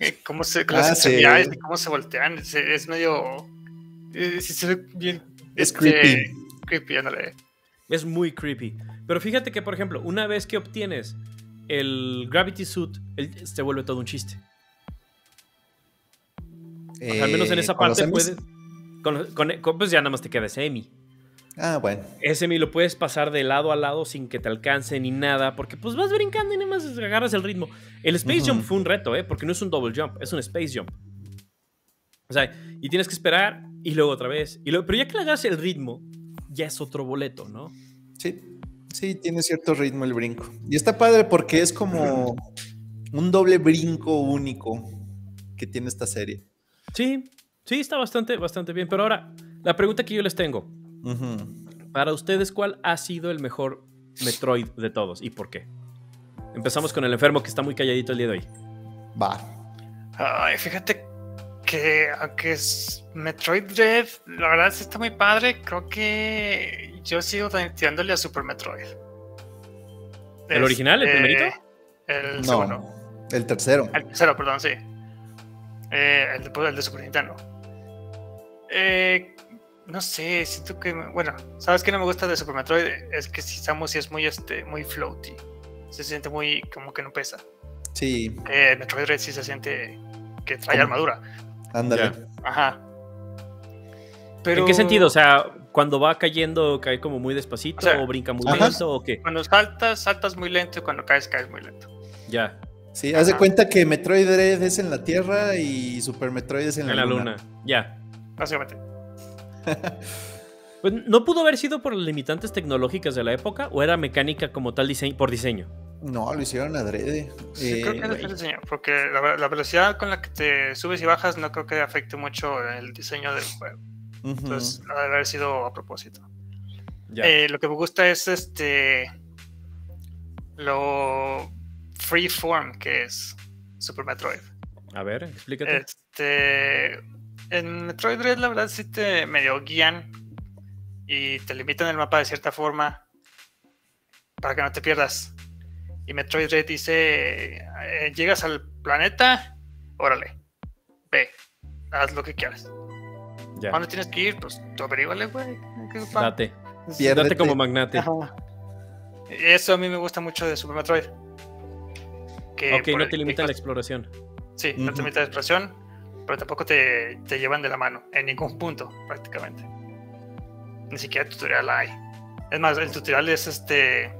Speaker 3: Eh, Cómo se,
Speaker 2: Ah,
Speaker 3: extremidades
Speaker 2: sí.
Speaker 3: y cómo se voltean. Es, es medio. eh, sí se ve bien.
Speaker 2: Es
Speaker 3: este,
Speaker 2: creepy.
Speaker 3: Creepy, ándale.
Speaker 1: Es muy creepy. Pero fíjate que, por ejemplo, una vez que obtienes el Gravity Suit, el- se vuelve todo un chiste. Al menos en
Speaker 2: Eh,
Speaker 1: esa
Speaker 2: ¿con los
Speaker 1: parte puedes... Con, con- con- pues ya nada más te queda ese Emi.
Speaker 2: Ah, bueno.
Speaker 1: Ese Emi lo puedes pasar de lado a lado sin que te alcance ni nada, porque pues vas brincando y nada más agarras el ritmo. El Space. Jump fue un reto, ¿eh? Porque no es un double jump, es un Space Jump. O sea, y tienes que esperar y luego otra vez. Y luego, pero ya que le agarras el ritmo, ya es otro boleto, ¿no?
Speaker 2: Sí. Sí, tiene cierto ritmo el brinco. Y está padre porque es como un doble brinco único que tiene esta serie.
Speaker 1: Sí, sí, está bastante, bastante bien. Pero ahora, la pregunta que yo les tengo. Para ustedes, ¿cuál ha sido el mejor Metroid de todos y por qué? Empezamos con el enfermo que está muy calladito el día de hoy.
Speaker 2: Va.
Speaker 3: Ay, fíjate que aunque es Metroid Dread, la verdad sí está muy padre. Creo que yo sigo tirándole a Super Metroid.
Speaker 1: ¿El original, el
Speaker 3: Este,
Speaker 1: primerito?
Speaker 3: El segundo.
Speaker 2: No, el tercero.
Speaker 3: El tercero, perdón, sí. Eh, el, de, el de Super Nintendo. Eh, no sé, siento que. Bueno, ¿sabes qué no me gusta de Super Metroid? Es que si Samus es muy, este, muy floaty. Se siente muy. como que no pesa.
Speaker 2: Sí,
Speaker 3: Eh, Metroid Red sí se siente que trae
Speaker 2: ¿Cómo?
Speaker 3: armadura.
Speaker 2: ándale.
Speaker 1: Ya.
Speaker 3: Ajá. Pero,
Speaker 1: ¿En qué sentido? O sea, cuando va cayendo, cae como muy despacito
Speaker 3: O sea,
Speaker 1: o brinca muy
Speaker 2: ajá.
Speaker 1: lento o qué?
Speaker 3: Cuando saltas, saltas muy lento y cuando caes, caes muy lento.
Speaker 1: Ya,
Speaker 2: Sí, haz de
Speaker 3: Ajá.
Speaker 2: cuenta que Metroid Dread es en la Tierra y Super Metroid es en
Speaker 1: en
Speaker 2: la, luna.
Speaker 1: luna. Ya.
Speaker 3: Básicamente. <laughs>
Speaker 1: Pues, ¿No pudo haber sido por las limitantes tecnológicas de la época o era mecánica como tal diseño, por diseño?
Speaker 2: No, lo hicieron adrede.
Speaker 3: Sí,
Speaker 2: Eh,
Speaker 3: creo que es el diseño, porque la, ve- la velocidad con la que te subes y bajas no creo que afecte mucho el diseño del juego.
Speaker 2: ujú.
Speaker 3: Entonces, ha de haber sido a propósito.
Speaker 1: Ya.
Speaker 3: Eh, lo que me gusta es este. Lo freeform que es Super Metroid.
Speaker 1: A ver, explícate.
Speaker 3: Este. En Metroid Dread, la verdad, sí te medio guían y te limitan el mapa de cierta forma para que no te pierdas. Y Metroid Dread dice: eh, Llegas al planeta, órale, ve, haz lo que quieras.
Speaker 1: ya.
Speaker 3: ¿Dónde tienes que ir? Pues tú averíguale, güey. ¿qué pa-
Speaker 1: Date.
Speaker 2: Piérdete.
Speaker 1: Date como magnate.
Speaker 3: Ajá. Eso a mí me gusta mucho de Super Metroid. Que
Speaker 1: Ok, no te limita la exploración.
Speaker 3: Sí, no te
Speaker 2: Ujú.
Speaker 3: limita la expresión, pero tampoco te, te llevan de la mano en ningún punto, prácticamente. Ni siquiera tutorial hay. Es más, el tutorial es este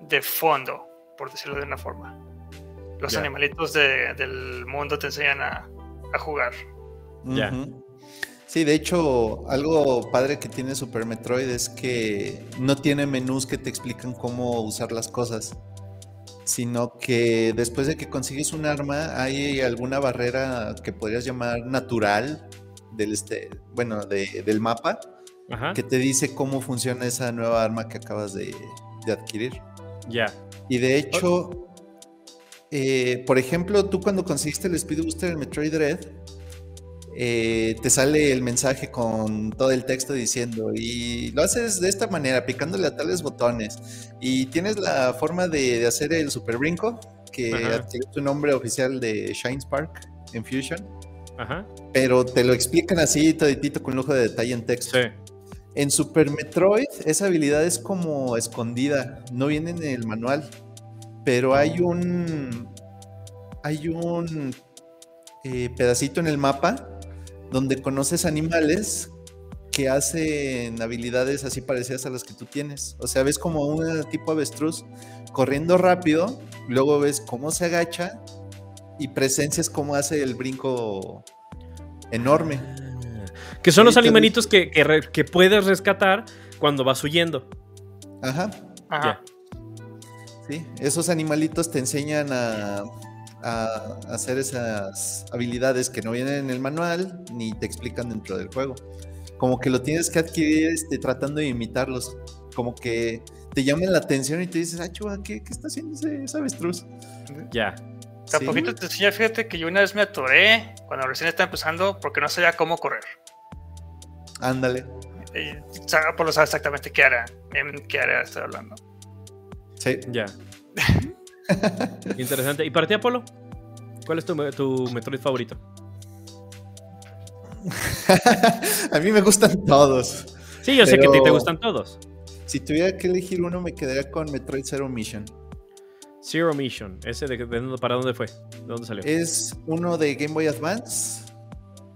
Speaker 3: de fondo, por decirlo de una forma. Los animalitos de- del mundo te enseñan a, a jugar.
Speaker 1: Ya.
Speaker 2: Sí, de hecho, algo padre que tiene Super Metroid es que no tiene menús que te explican cómo usar las cosas. Sino que después de que consigues un arma hay alguna barrera que podrías llamar natural del este, bueno, del mapa que te dice cómo funciona esa nueva arma que acabas de, adquirir.
Speaker 1: Ya.
Speaker 2: Y de hecho, eh, por ejemplo, tú cuando conseguiste el Speed Booster en Metroid Dread, eh, te sale el mensaje con todo el texto diciendo, y lo haces de esta manera, picándole a tales botones, y tienes la forma de, hacer el super brinco, que adquirió tu nombre oficial de Shine Spark en Fusion. Ajá. Pero te lo explican así, toditito, con lujo de detalle en texto. Sí. En Super Metroid, esa habilidad es como escondida, no viene en el manual, pero hay un. Hay un eh, pedacito en el mapa donde conoces animales que hacen habilidades así parecidas a las que tú tienes. O sea, ves como un tipo avestruz corriendo rápido, luego ves cómo se agacha y presencias cómo hace el brinco enorme.
Speaker 1: Ah, que son los animalitos que, que, puedes rescatar cuando vas huyendo.
Speaker 2: Ajá. Ajá. Sí, esos animalitos te enseñan a a hacer esas habilidades que no vienen en el manual ni te explican dentro del juego. Como que lo tienes que adquirir este, tratando de imitarlos. Como que te llaman la atención y te dices, ah, chuva, ¿qué, está haciendo ese, avestruz?
Speaker 1: Ya.
Speaker 3: Tampoco poquito te enseña, fíjate que yo una vez me atoré cuando recién estaba empezando porque no sabía cómo correr.
Speaker 2: Ándale.
Speaker 3: por lo sabes exactamente qué área, en qué área estoy hablando.
Speaker 2: Sí.
Speaker 1: Ya. <laughs> <laughs> Interesante. ¿Y para ti, Apolo? ¿Cuál es tu, tu Metroid favorito? <laughs>
Speaker 2: a mí me gustan todos.
Speaker 1: Sí, yo sé que a ti te gustan todos.
Speaker 2: Si tuviera que elegir uno, me quedaría con Metroid Zero Mission.
Speaker 1: Zero Mission, ¿ese de, para dónde fue? ¿De dónde salió?
Speaker 2: Es uno de Game Boy Advance,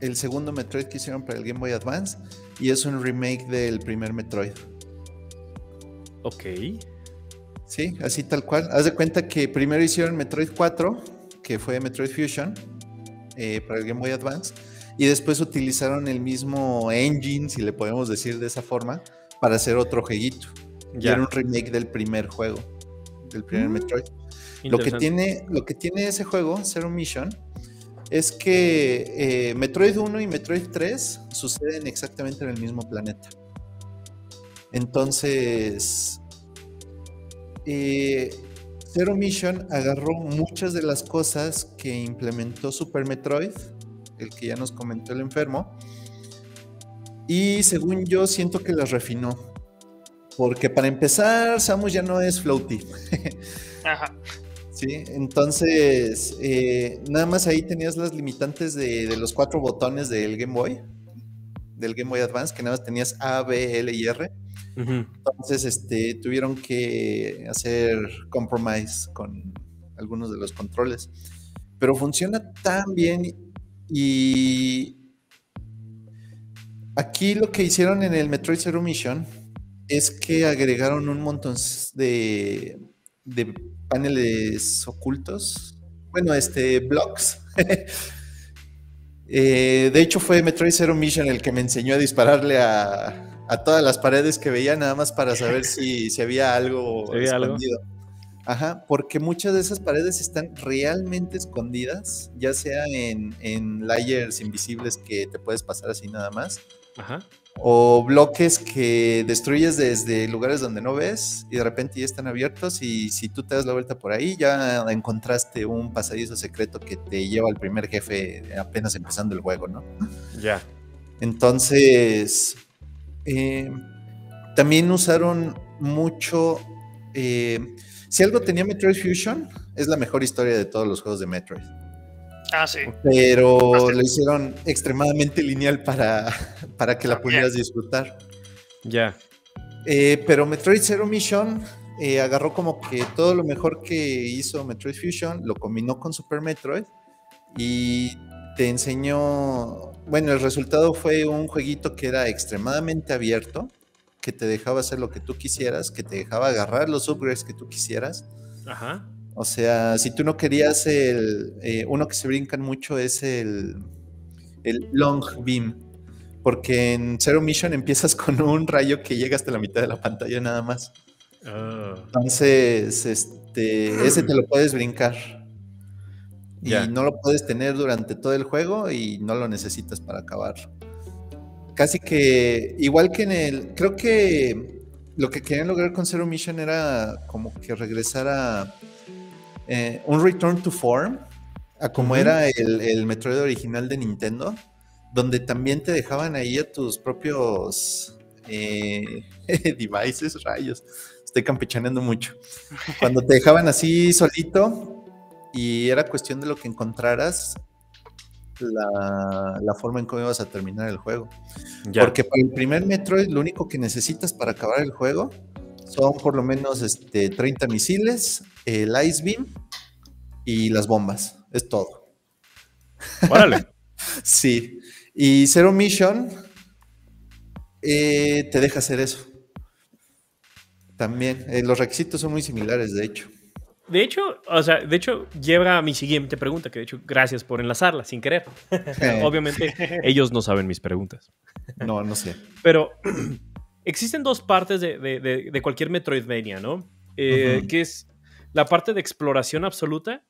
Speaker 2: el segundo Metroid que hicieron para el Game Boy Advance, y es un remake del primer Metroid.
Speaker 1: Ok.
Speaker 2: Sí, así tal cual. Haz de cuenta que primero hicieron Metroid 4, que fue Metroid Fusion, eh, para el Game Boy Advance, y después utilizaron el mismo engine, si le podemos decir de esa forma, para hacer otro jueguito. Ya. era un remake del primer juego, del primer mm, Metroid. Lo que, tiene, lo que tiene ese juego, Zero Mission, es que eh, Metroid 1 y Metroid 3 suceden exactamente en el mismo planeta. Entonces, eh, Zero Mission agarró muchas de las cosas que implementó Super Metroid, el que ya nos comentó el enfermo, y según yo siento que las refinó. Porque para empezar, Samus ya no es floaty. <laughs> Ajá. Sí, entonces eh, nada más ahí tenías las limitantes de, los cuatro botones del Game Boy, del Game Boy Advance, que nada más tenías A, B, L y R. Entonces, este, tuvieron que hacer compromise con algunos de los controles. Pero funciona tan bien y aquí lo que hicieron en el Metroid Zero Mission es que agregaron un montón de, de paneles ocultos. Bueno, este, blocks. <laughs> Eh, de hecho, fue Metroid Zero Mission el que me enseñó a dispararle a, a todas las paredes que veía nada más para saber si, si había algo <laughs> escondido. Ajá, porque muchas de esas paredes están realmente escondidas, ya sea en, en layers invisibles que te puedes pasar así nada más. Ajá. O bloques que destruyes desde lugares donde no ves y de repente ya están abiertos y si tú te das la vuelta por ahí ya encontraste un pasadizo secreto que te lleva al primer jefe apenas empezando el juego, ¿no?
Speaker 1: Ya.
Speaker 2: Entonces, eh, también usaron mucho. Eh, si algo tenía Metroid Fusion, es la mejor historia de todos los juegos de Metroid.
Speaker 3: Ah, sí.
Speaker 2: Pero lo hicieron extremadamente lineal para, <laughs> para que la pudieras disfrutar.
Speaker 1: Ya.
Speaker 2: Eh, pero Metroid Zero Mission agarró como que todo lo mejor que hizo Metroid Fusion, lo combinó con Super Metroid y te enseñó, bueno, el resultado fue un jueguito que era extremadamente abierto, que te dejaba hacer lo que tú quisieras, que te dejaba agarrar los upgrades que tú quisieras. Ajá. O sea, si tú no querías el, eh, uno que se brincan mucho es el, el long beam, porque en Zero Mission empiezas <laughs> con un rayo que llega hasta la mitad de la pantalla nada más. Ah. Entonces, Este, ese te lo puedes brincar. Y no lo puedes tener durante todo el juego y no lo necesitas para acabarlo. Casi que, igual que en el, creo que lo que querían lograr con Zero Mission era como que regresara eh, un return to form a como
Speaker 1: Ujú.
Speaker 2: era el, el Metroid original de Nintendo, donde también te dejaban ahí a tus propios eh, <laughs> devices, rayos. Estoy campechaneando mucho. Cuando te dejaban así solito y era cuestión de lo que encontraras, la, la forma en cómo ibas a terminar el juego.
Speaker 1: Ya.
Speaker 2: Porque para el primer Metroid lo único que necesitas para acabar el juego son por lo menos este, 30 misiles, el Ice Beam y las bombas. Es todo.
Speaker 1: Órale. <laughs>
Speaker 2: Sí. Y Zero Mission eh, te deja hacer eso. También. eh, los requisitos son muy similares, de hecho.
Speaker 1: De hecho, o sea, de hecho, lleva a mi siguiente pregunta, que de hecho, gracias por enlazarla sin querer. <laughs> Obviamente, ellos no saben mis preguntas.
Speaker 2: No, no sé.
Speaker 1: Pero <clears throat> existen dos partes de, de- de- de cualquier Metroidvania, ¿no? Eh. Que es la parte de exploración absoluta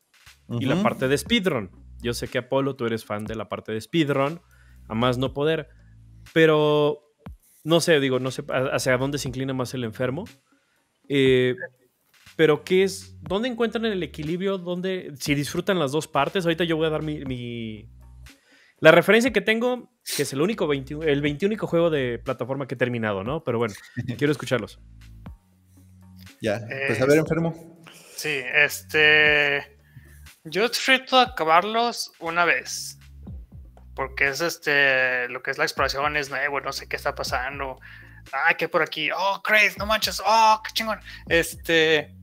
Speaker 1: y la parte de speedrun. Yo sé que Apolo, tú eres fan de la parte de speedrun, a más no poder, pero no sé, digo, no sé hacia dónde se inclina más el enfermo. Eh, pero ¿qué es? ¿Dónde encuentran el equilibrio? ¿Dónde, si disfrutan las dos partes? Ahorita yo voy a dar mi, mi- la referencia que tengo, que es el único 21, el 21 juego de plataforma que he terminado, ¿no? Pero bueno, <laughs> quiero escucharlos.
Speaker 2: Ya. Pues a ver, enfermo.
Speaker 3: Sí, este. Yo trato de acabarlos una vez. Porque es este. Lo que es la exploración es nuevo, no sé qué está pasando. Ah, que por aquí. Oh, Craze, no manches. Oh, qué chingón. Este.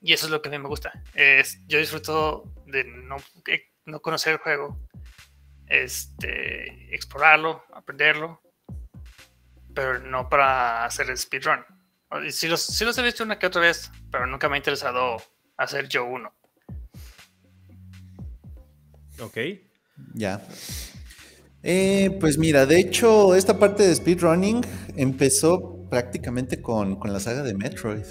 Speaker 3: Y eso es lo que a mí me gusta. Es, yo disfruto de no, eh, no conocer el juego. Este. Explorarlo, aprenderlo. Pero no para hacer el speedrun. Sí los, sí los he visto una que otra vez, pero nunca me ha interesado hacer yo uno.
Speaker 1: Ok.
Speaker 2: Ya. Eh, pues mira, de hecho, esta parte de speedrunning empezó prácticamente con, con la saga de Metroid.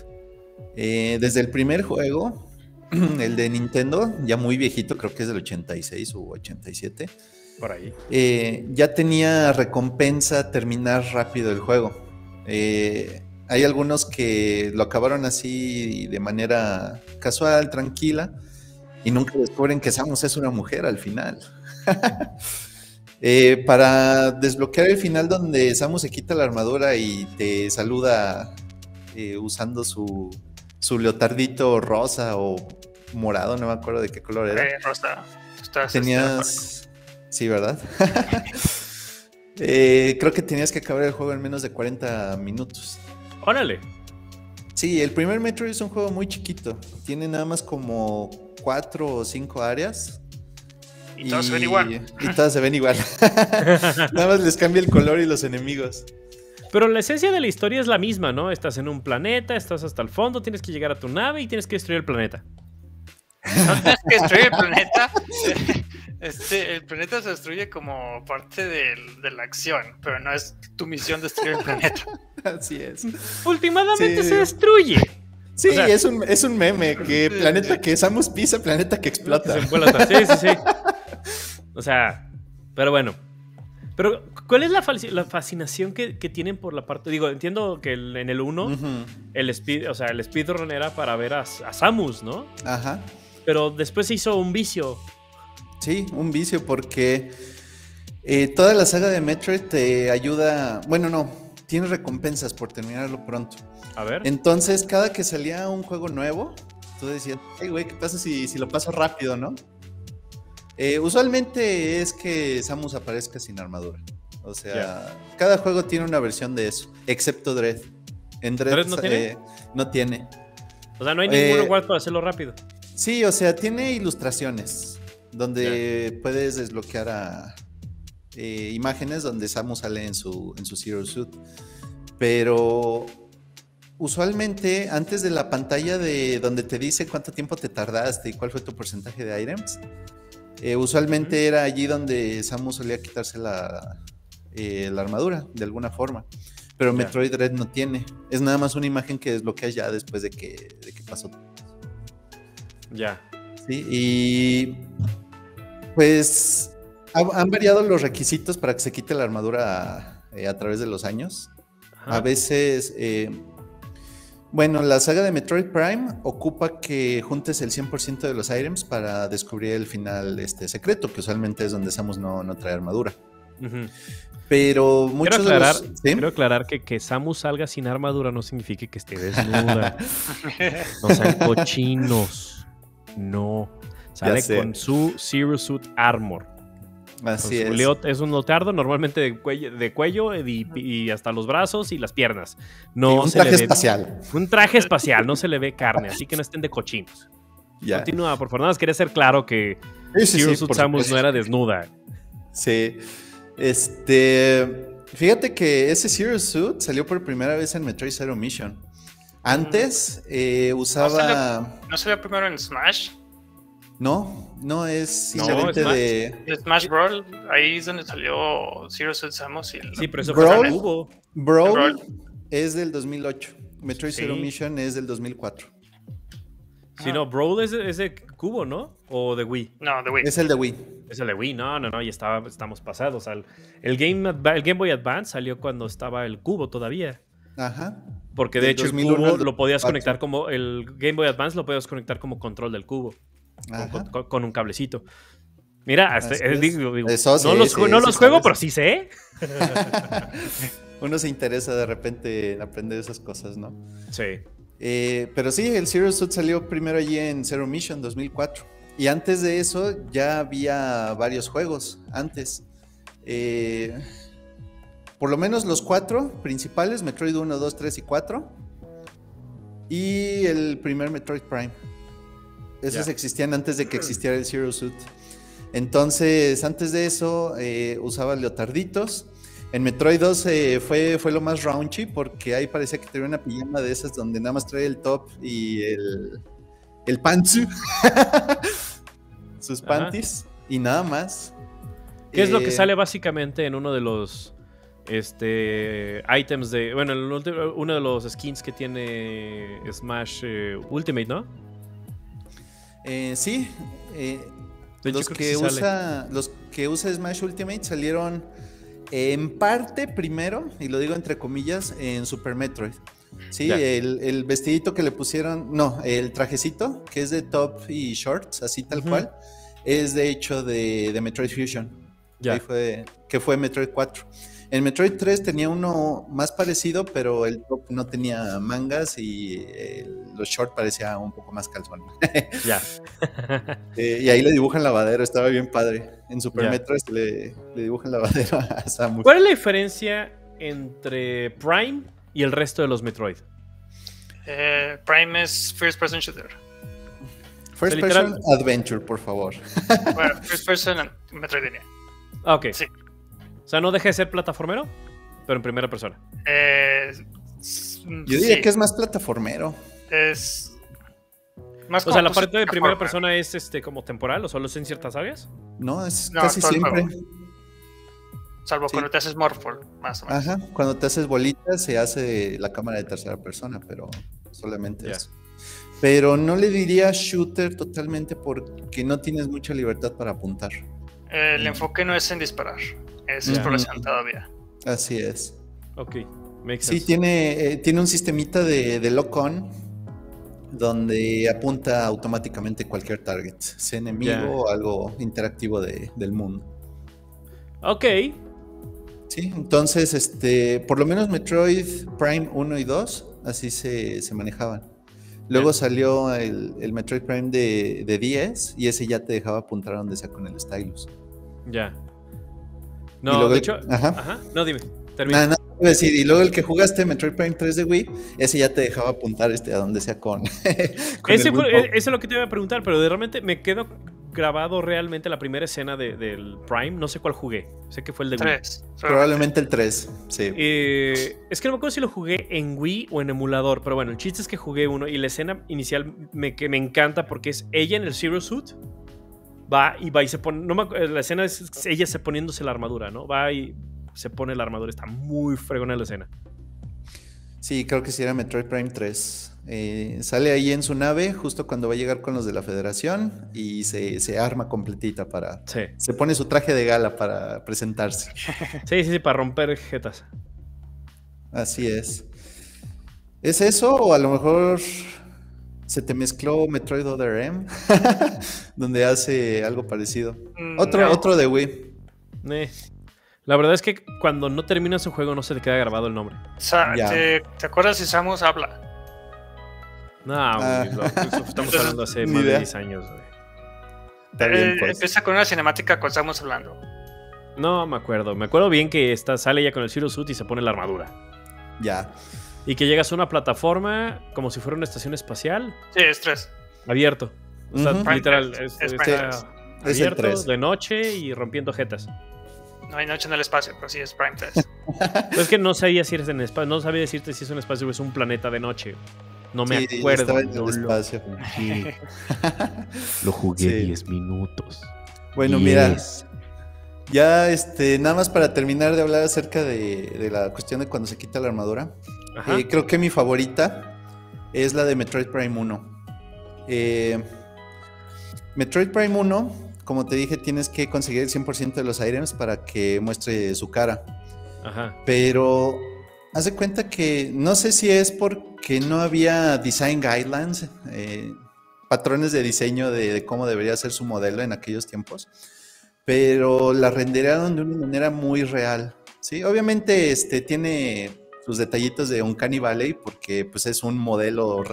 Speaker 2: Eh, desde el primer juego, <clears throat> el de Nintendo, ya muy viejito, creo que es del 86 u 87,
Speaker 1: Por ahí.
Speaker 2: eh, ya tenía recompensa terminar rápido el juego. Eh, hay algunos que lo acabaron así de manera casual, tranquila, y nunca descubren que Samus es una mujer al final. <laughs> Eh, para desbloquear el final donde Samus se quita la armadura y te saluda eh, usando su, su leotardito rosa o morado, no me acuerdo de qué color era.
Speaker 3: Eh, Rosa, este,
Speaker 2: Tenías. Sí, ¿verdad? <laughs> Eh, creo que tenías que acabar el juego en menos de 40 minutos.
Speaker 1: Órale.
Speaker 2: Sí, el primer Metroid es un juego muy chiquito. Tiene nada más como cuatro o cinco áreas.
Speaker 3: Y todos se ven igual.
Speaker 2: Y todas se ven igual. <laughs> nada más les cambia el color y los enemigos.
Speaker 1: Pero la esencia de la historia es la misma, ¿no? Estás en un planeta, estás hasta el fondo, tienes que llegar a tu nave y tienes que destruir el planeta.
Speaker 3: No tienes que destruir el planeta. <laughs> Este, el planeta se destruye como parte del- de la acción, pero no es tu misión destruir el planeta. <laughs>
Speaker 2: Así es.
Speaker 1: Últimamente
Speaker 2: Sí.
Speaker 1: se destruye.
Speaker 2: Sí,
Speaker 1: O sea-
Speaker 2: es, un, es un meme. Que planeta que Samus pisa, planeta que explota.
Speaker 1: Se embolata. Sí, sí, sí. O sea, pero bueno. Pero, ¿cuál es la, fascinación que, que tienen por la parte? Digo, entiendo que el- en el 1,
Speaker 2: Ujú.
Speaker 1: el speed, o sea, el speedrun era para ver a, a Samus, ¿no?
Speaker 2: Ajá.
Speaker 1: Pero después se hizo un vicio.
Speaker 2: Sí, un vicio porque eh, toda la saga de Metroid te ayuda, bueno, no, tiene recompensas por terminarlo pronto.
Speaker 1: A ver.
Speaker 2: Entonces, cada que salía un juego nuevo, tú decías, hey, güey, ¿qué pasa si, si lo paso rápido, no? Eh, usualmente es que Samus aparezca sin armadura. O sea, cada juego tiene una versión de eso, excepto Dread. En Dread,
Speaker 1: ¿Dread no tiene?
Speaker 2: eh, no tiene.
Speaker 1: O sea, no hay ningún lugar para hacerlo rápido.
Speaker 2: Sí, o sea, tiene ilustraciones donde puedes desbloquear a eh, imágenes donde Samus sale en su, en su Zero Suit. Pero usualmente antes de la pantalla de donde te dice cuánto tiempo te tardaste y cuál fue tu porcentaje de items, eh, usualmente era allí donde Samus solía quitarse la, eh, la armadura de alguna forma. Pero. Metroid Red no tiene. Es nada más una imagen que desbloqueas ya después de que, de que pasó
Speaker 1: Ya.
Speaker 2: Sí, y pues ha- han variado los requisitos para que se quite la armadura eh, a través de los años.
Speaker 1: Ajá.
Speaker 2: A veces, eh, bueno, la saga de Metroid Prime ocupa que juntes el 100% de los items para descubrir el final este, secreto, que usualmente es donde Samus no, no trae armadura. Pero muchos
Speaker 1: Quiero aclarar,
Speaker 2: de los... ¿sí?
Speaker 1: quiero aclarar que que Samus salga sin armadura no significa que esté desnuda. <laughs> no sean cochinos. No. Sale con su Zero Suit Armor.
Speaker 2: Así es.
Speaker 1: leot- es un leotardo normalmente de cuello, de cuello y, y hasta los brazos y las piernas. No
Speaker 2: un
Speaker 1: se le
Speaker 2: traje
Speaker 1: ve-
Speaker 2: espacial.
Speaker 1: Un traje espacial, no se le ve carne, así que no estén de cochinos.
Speaker 2: Ya.
Speaker 1: Continúa, por favor. Nada más quería ser claro que
Speaker 2: Sí, sí,
Speaker 1: Zero
Speaker 2: sí,
Speaker 1: Suit Samus
Speaker 2: supuesto.
Speaker 1: no era desnuda.
Speaker 2: Sí. Este. Fíjate que ese Zero Suit salió por primera vez en Metroid Zero Mission. Antes eh, usaba.
Speaker 3: ¿No salió primero en Smash?
Speaker 2: No, no es
Speaker 1: No, Smash.
Speaker 2: de.
Speaker 3: El Smash Brawl, ahí es donde salió Zero Suit Samus y
Speaker 1: Sí, pero eso
Speaker 2: Brawl.
Speaker 1: cubo.
Speaker 2: Brawl
Speaker 3: Brawl.
Speaker 2: es del 2008. Metroid
Speaker 1: Sí.
Speaker 2: Zero Mission es del 2004.
Speaker 1: Sí, no, Brawl es de, es de cubo, ¿no? O de Wii.
Speaker 3: No, de Wii.
Speaker 2: Es el de Wii.
Speaker 1: Es el de Wii, no, no, no, ya estaba, estamos pasados. Al, el, Game, el Boy Advance salió cuando estaba el cubo todavía.
Speaker 2: Ajá.
Speaker 1: Porque de
Speaker 2: Del
Speaker 1: hecho el
Speaker 2: 2001
Speaker 1: cubo lo podías
Speaker 2: 2004.
Speaker 1: conectar como. El Game Boy Advance lo podías conectar como control del cubo. Con-
Speaker 2: Ajá.
Speaker 1: Con, con un cablecito. Mira, hasta-
Speaker 2: Así
Speaker 1: eh,
Speaker 2: es.
Speaker 1: digo, digo,
Speaker 2: Eso sí,
Speaker 1: no los,
Speaker 2: sí,
Speaker 1: ju- no
Speaker 2: sí
Speaker 1: los juego, pero sí sé. <laughs>
Speaker 2: Uno se interesa de repente en aprender esas cosas, ¿no?
Speaker 1: Sí.
Speaker 2: Eh, pero sí, el Zero Suit salió primero allí en Zero Mission 2004. Y antes de eso ya había varios juegos. Antes. Eh, por lo menos los cuatro principales: Metroid 1, 2, 3 y 4. Y el primer Metroid Prime. Esos existían antes de que existiera el Zero Suit. Entonces, antes de eso, eh, usaba leotarditos. En Metroid 2 eh, fue, fue lo más raunchy porque ahí parecía que tenía una pijama de esas donde nada más trae el top y el, el pantsu. <laughs> Sus
Speaker 1: Ajá.
Speaker 2: panties y nada más.
Speaker 1: ¿Qué es lo que
Speaker 2: Eh,
Speaker 1: sale básicamente en uno de los este items de. Bueno, uno de los skins que tiene Smash eh, Ultimate, ¿no?
Speaker 2: Eh, sí, eh, los, que usa, los que usa Smash Ultimate salieron en parte primero, y lo digo entre comillas, en Super Metroid. Sí, el, el vestidito que le pusieron, no, el trajecito, que es de top y shorts, así tal cual, es de hecho de, de Metroid Fusion.
Speaker 1: Ya.
Speaker 2: Ahí fue, que fue Metroid 4. En Metroid 3 tenía uno más parecido, pero el top no tenía mangas y el- los shorts parecía un poco más calzón. <laughs>
Speaker 1: Ya. <laughs>
Speaker 2: Eh, y ahí le dibujan lavadero, estaba bien padre. En Super
Speaker 1: Ya.
Speaker 2: Metroid le, le dibujan lavadero <laughs> a Samus.
Speaker 1: ¿Cuál es la diferencia entre Prime y el resto de los Metroid?
Speaker 3: Eh, Prime es First Person Shooter.
Speaker 2: First Person Adventure, por favor.
Speaker 3: Bueno, First Person and Metroidvania.
Speaker 1: Ah, ok.
Speaker 3: Sí.
Speaker 1: O sea, no deja de ser plataformero, pero en primera persona.
Speaker 3: Eh,
Speaker 2: Yo diría
Speaker 3: sí,
Speaker 2: que es más plataformero.
Speaker 3: es más
Speaker 1: O sea, la parte de primera persona es este como temporal o solo es en ciertas áreas.
Speaker 2: No, es
Speaker 3: No,
Speaker 2: casi siempre.
Speaker 3: Salvo
Speaker 2: Sí.
Speaker 3: cuando te haces Morphle, más o menos.
Speaker 2: Ajá, cuando te haces bolitas se hace la cámara de tercera persona, pero solamente eso. Pero no le diría shooter totalmente porque no tienes mucha libertad para apuntar.
Speaker 3: El enfoque no es en disparar, es
Speaker 1: Ya.
Speaker 3: exploración todavía.
Speaker 2: Así es.
Speaker 1: Ok. Makes
Speaker 2: Sí,
Speaker 1: sense.
Speaker 2: tiene, eh, tiene un sistemita de, de lock-on donde apunta automáticamente cualquier target, sea enemigo o algo interactivo de- del mundo.
Speaker 1: Ok.
Speaker 2: Sí, entonces, este, por lo menos Metroid Prime 1 y 2, así se, se manejaban. Luego salió el, el Metroid Prime de, de 10 y ese ya te dejaba apuntar a donde sea con el stylus.
Speaker 1: Ya. No,
Speaker 2: luego
Speaker 1: de
Speaker 2: el-
Speaker 1: hecho.
Speaker 2: ajá.
Speaker 1: Ajá. No, dime. Termina.
Speaker 2: Nada, nada, iba a decir, y luego el que jugaste Metroid Prime 3 de Wii, ese ya te dejaba apuntar este, a donde sea con. <laughs> con
Speaker 1: Ese fue- e- eso es lo que te iba a preguntar, pero de realmente me quedo grabado realmente la primera escena de- del Prime. No sé cuál jugué. Sé que fue el de Wii.
Speaker 3: Tres.
Speaker 2: Probablemente el 3, sí.
Speaker 1: Eh, es que no me acuerdo si lo jugué en Wii o en emulador, pero bueno, el chiste es que jugué uno y la escena inicial me, que me encanta porque es ella en el Zero Suit. Va y va y se pone. No me acu- la escena es ella se poniéndose la armadura, ¿no? Va y se pone la armadura. Está muy fregona la escena.
Speaker 2: Sí, creo que sí era Metroid Prime 3. Eh, sale ahí en su nave justo cuando va a llegar con los de la Federación y se, se arma completita para...
Speaker 1: Sí.
Speaker 2: Se pone su traje de gala para presentarse. <laughs>
Speaker 1: Sí, sí, sí, para romper jetas.
Speaker 2: Así es. ¿Es eso o a lo mejor se te mezcló Metroid Other M? <laughs> donde hace algo parecido.
Speaker 3: Mm,
Speaker 2: Otro,
Speaker 3: no.
Speaker 2: otro de Wii.
Speaker 1: Eh. La verdad es que cuando no terminas un juego no se te queda grabado el nombre.
Speaker 3: Sa-
Speaker 2: Ya.
Speaker 3: ¿te, te acuerdas si Samus habla?
Speaker 1: No,
Speaker 2: Ah.
Speaker 1: güey, lo- eso <laughs> estamos hablando hace más de
Speaker 2: idea.
Speaker 1: 10 años, güey.
Speaker 2: Está bien,
Speaker 3: Eh,
Speaker 2: pues.
Speaker 3: Empieza con una cinemática con Samus hablando.
Speaker 1: No me acuerdo. Me acuerdo bien que está, sale ya con el Zero Suit y se pone la armadura.
Speaker 2: Ya.
Speaker 1: Y que llegas a una plataforma como si fuera una estación espacial
Speaker 3: Sí, es tres.
Speaker 1: abierto. O sea, literal, es.
Speaker 3: Es
Speaker 1: está.
Speaker 2: Es el
Speaker 1: abierto de noche y rompiendo jetas.
Speaker 3: No hay noche en el espacio, pero sí es Prime 3. <laughs>
Speaker 1: Pero es que no sabía si eres en espacio, no sabía decirte si es un espacio o es un planeta de noche. No me
Speaker 2: Sí,
Speaker 1: acuerdo.
Speaker 2: estaba en el
Speaker 1: no lo
Speaker 2: espacio.
Speaker 1: jugué. Lo jugué
Speaker 2: Sí.
Speaker 1: 10 <laughs> minutos.
Speaker 2: Bueno, mira, ya este, nada más para terminar de hablar acerca de, de la cuestión de cuando se quita la armadura. Eh, creo que mi favorita es la de Metroid Prime 1. Eh, Metroid Prime 1, como te dije, tienes que conseguir el 100% de los items para que muestre su cara.
Speaker 1: Ajá.
Speaker 2: Pero haz de cuenta que no sé si es porque no había design guidelines, eh, patrones de diseño de, de cómo debería ser su modelo en aquellos tiempos, pero la renderaron de una manera muy real. Sí, obviamente este, tiene sus detallitos de un Valley porque pues es un modelo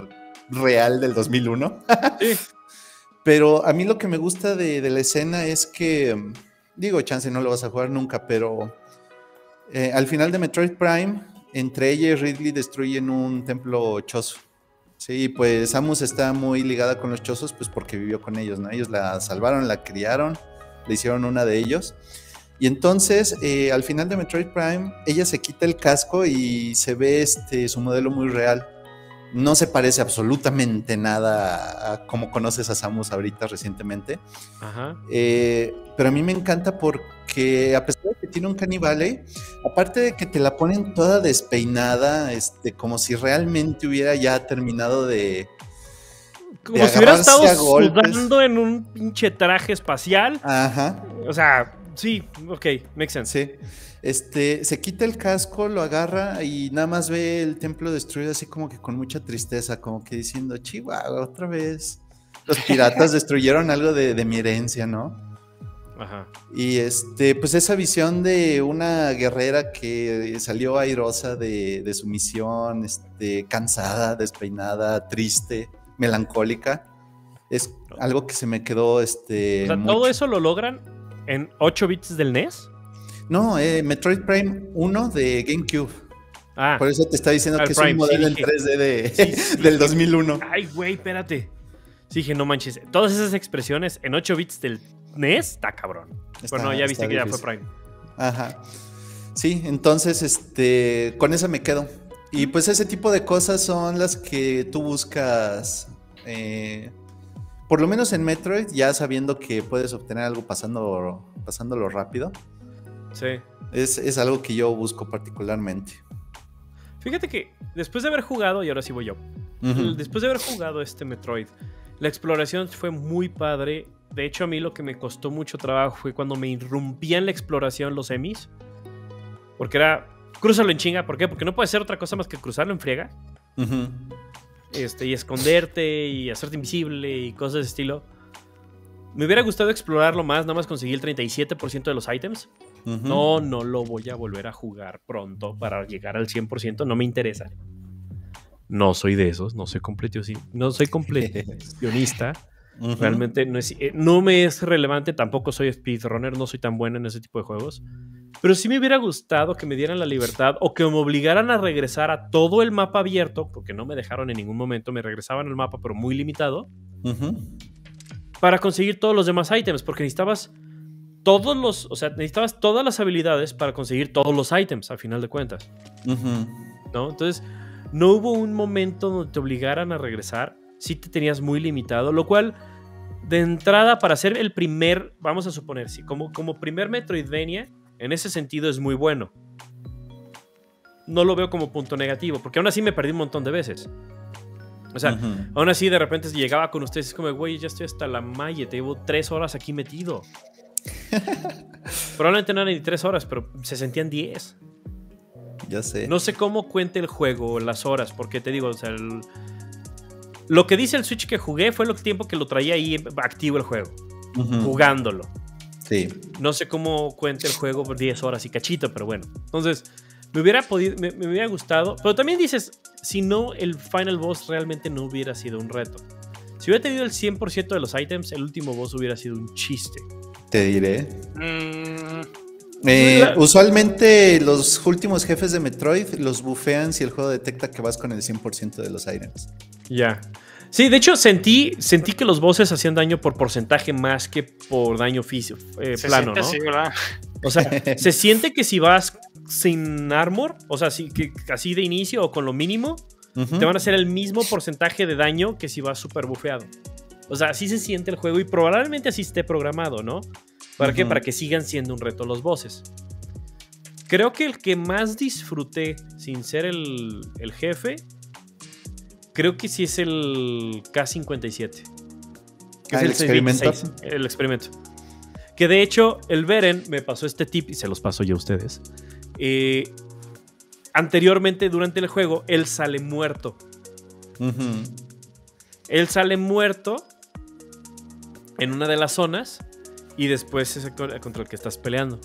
Speaker 2: real del 2001.
Speaker 1: Sí. <laughs>
Speaker 2: Pero a mí lo que me gusta de, de la escena es que, digo, chance no lo vas a jugar nunca, pero eh, al final de Metroid Prime, entre ella y Ridley destruyen un templo chozo. Sí, pues Samus está muy ligada con los chozos, pues porque vivió con ellos, ¿no? Ellos la salvaron, la criaron, le hicieron una de ellos. Y entonces, eh, al final de Metroid Prime, ella se quita el casco y se ve este, su modelo muy real. No se parece absolutamente nada a como conoces a Samus ahorita recientemente.
Speaker 1: Ajá.
Speaker 2: Eh, pero a mí me encanta porque a pesar de que tiene un canibale, aparte de que te la ponen toda despeinada, este, como si realmente hubiera ya terminado de...
Speaker 1: Como si hubiera estado sudando en un pinche traje espacial.
Speaker 2: Ajá,
Speaker 1: O sea, sí, ok, makes sense.
Speaker 2: sí. Este, se quita el casco, lo agarra y nada más ve el templo destruido así como que con mucha tristeza, como que diciendo, chihuahua, otra vez. Los <laughs> piratas destruyeron algo de, de mi herencia, ¿no?
Speaker 1: Ajá.
Speaker 2: Y este, pues esa visión de una guerrera que salió airosa de, de su misión, este, cansada, despeinada, triste, melancólica, es algo que se me quedó, este.
Speaker 1: O sea,
Speaker 2: mucho.
Speaker 1: todo eso lo logran en 8 bits del NES.
Speaker 2: No, eh, Metroid Prime 1 de GameCube.
Speaker 1: Ah,
Speaker 2: Por eso te está diciendo
Speaker 1: Ah,
Speaker 2: que es un modelo
Speaker 1: sí,
Speaker 2: en
Speaker 1: dije.
Speaker 2: 3D de,
Speaker 1: Sí, sí, <laughs>
Speaker 2: del
Speaker 1: sí.
Speaker 2: 2001.
Speaker 1: ay, güey, espérate. Sí, dije, no manches. Todas esas expresiones en 8 bits del NES, está cabrón.
Speaker 2: Está-
Speaker 1: bueno, ya viste que ya fue Prime.
Speaker 2: Ajá. Sí, entonces, este, con esa me quedo. Y pues ese tipo de cosas son las que tú buscas, eh, por lo menos en Metroid, ya sabiendo que puedes obtener algo pasando, pasándolo rápido.
Speaker 1: Sí.
Speaker 2: Es, es algo que yo busco particularmente.
Speaker 1: Fíjate que después de haber jugado, y ahora sí voy yo.
Speaker 2: Ujú.
Speaker 1: Después de haber jugado este Metroid, la exploración fue muy padre. De hecho, a mí lo que me costó mucho trabajo fue cuando me irrumpían la exploración los emis. Porque era, cruzarlo en chinga. ¿Por qué? Porque no puede ser otra cosa más que cruzarlo en friega.
Speaker 2: Ujú.
Speaker 1: Este, y esconderte y hacerte invisible y cosas de ese estilo. Me hubiera gustado explorarlo más, nada más conseguí el 37% de los ítems.
Speaker 2: Ujú.
Speaker 1: No, no lo voy a volver a jugar pronto para llegar al 100%, no me interesa. No soy de esos, no soy no soy completionista. <laughs>
Speaker 2: Ujú.
Speaker 1: Realmente no, es, eh, no me es relevante, tampoco soy speedrunner, no soy tan bueno en ese tipo de juegos. Pero sí me hubiera gustado que me dieran la libertad o que me obligaran a regresar a todo el mapa abierto, porque no me dejaron en ningún momento, me regresaban al mapa, pero muy limitado, para conseguir todos los demás ítems, porque necesitabas todos los, o sea, necesitabas todas las habilidades para conseguir todos los ítems, al final de cuentas,
Speaker 2: Ujú.
Speaker 1: ¿no? Entonces, no hubo un momento donde te obligaran a regresar, sí te tenías muy limitado, lo cual, de entrada, para ser el primer, vamos a suponer, sí, como, como primer Metroidvania, en ese sentido es muy bueno. No lo veo como punto negativo, porque aún así me perdí un montón de veces. O sea, aún así de repente llegaba con ustedes es como, güey, ya estoy hasta la malla, te llevo tres horas aquí metido. <laughs> Probablemente no eran ni tres horas, pero se sentían diez.
Speaker 2: Ya sé.
Speaker 1: No sé cómo cuente el juego, las horas, porque te digo, o sea, lo que dice el Switch que jugué fue el tiempo que lo traía ahí activo el juego, jugándolo.
Speaker 2: Sí.
Speaker 1: No sé cómo cuente el juego por 10 horas y cachito, pero bueno. Entonces, me hubiera podido, me, hubiera gustado. Pero también dices, si no, el final boss realmente no hubiera sido un reto. Si hubiera tenido el 100% de los items, el último boss hubiera sido un chiste.
Speaker 2: Te diré. Mm. Eh, usualmente los últimos jefes de Metroid los bufean si el juego detecta que vas con el 100% de los items.
Speaker 1: Ya. Sí, de hecho sentí, sentí que los bosses hacían daño por porcentaje más que por daño físico, eh, plano, ¿no? O sea, <laughs> se siente que si vas sin armor, o sea, así, que, así de inicio o con lo mínimo, te van a hacer el mismo porcentaje de daño que si vas super bufeado. O sea, así se siente el juego y probablemente así esté programado, ¿no? ¿Para qué? Para que sigan siendo un reto los bosses. Creo que el que más disfruté sin ser el, el jefe Creo que sí es el K57.
Speaker 2: Que es ah, el, experimento.
Speaker 1: el experimento. Que de hecho, el Beren me pasó este tip y se los paso yo a ustedes. Eh, anteriormente, durante el juego, él sale muerto. Él sale muerto en una de las zonas y después es contra el que estás peleando.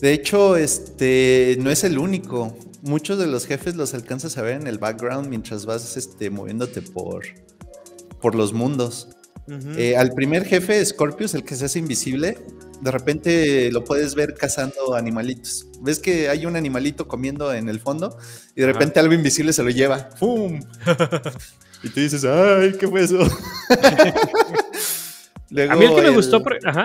Speaker 2: De hecho, este no es el único muchos de los jefes los alcanzas a ver en el background mientras vas este, moviéndote por, por los mundos. Eh, al primer jefe, Scorpius, el que se hace invisible, de repente lo puedes ver cazando animalitos. Ves que hay un animalito comiendo en el fondo y de repente algo invisible se lo lleva. ¡Pum! <laughs> y tú dices, ¡ay, qué fue eso! <laughs>
Speaker 1: a mí el que me gustó. Ajá.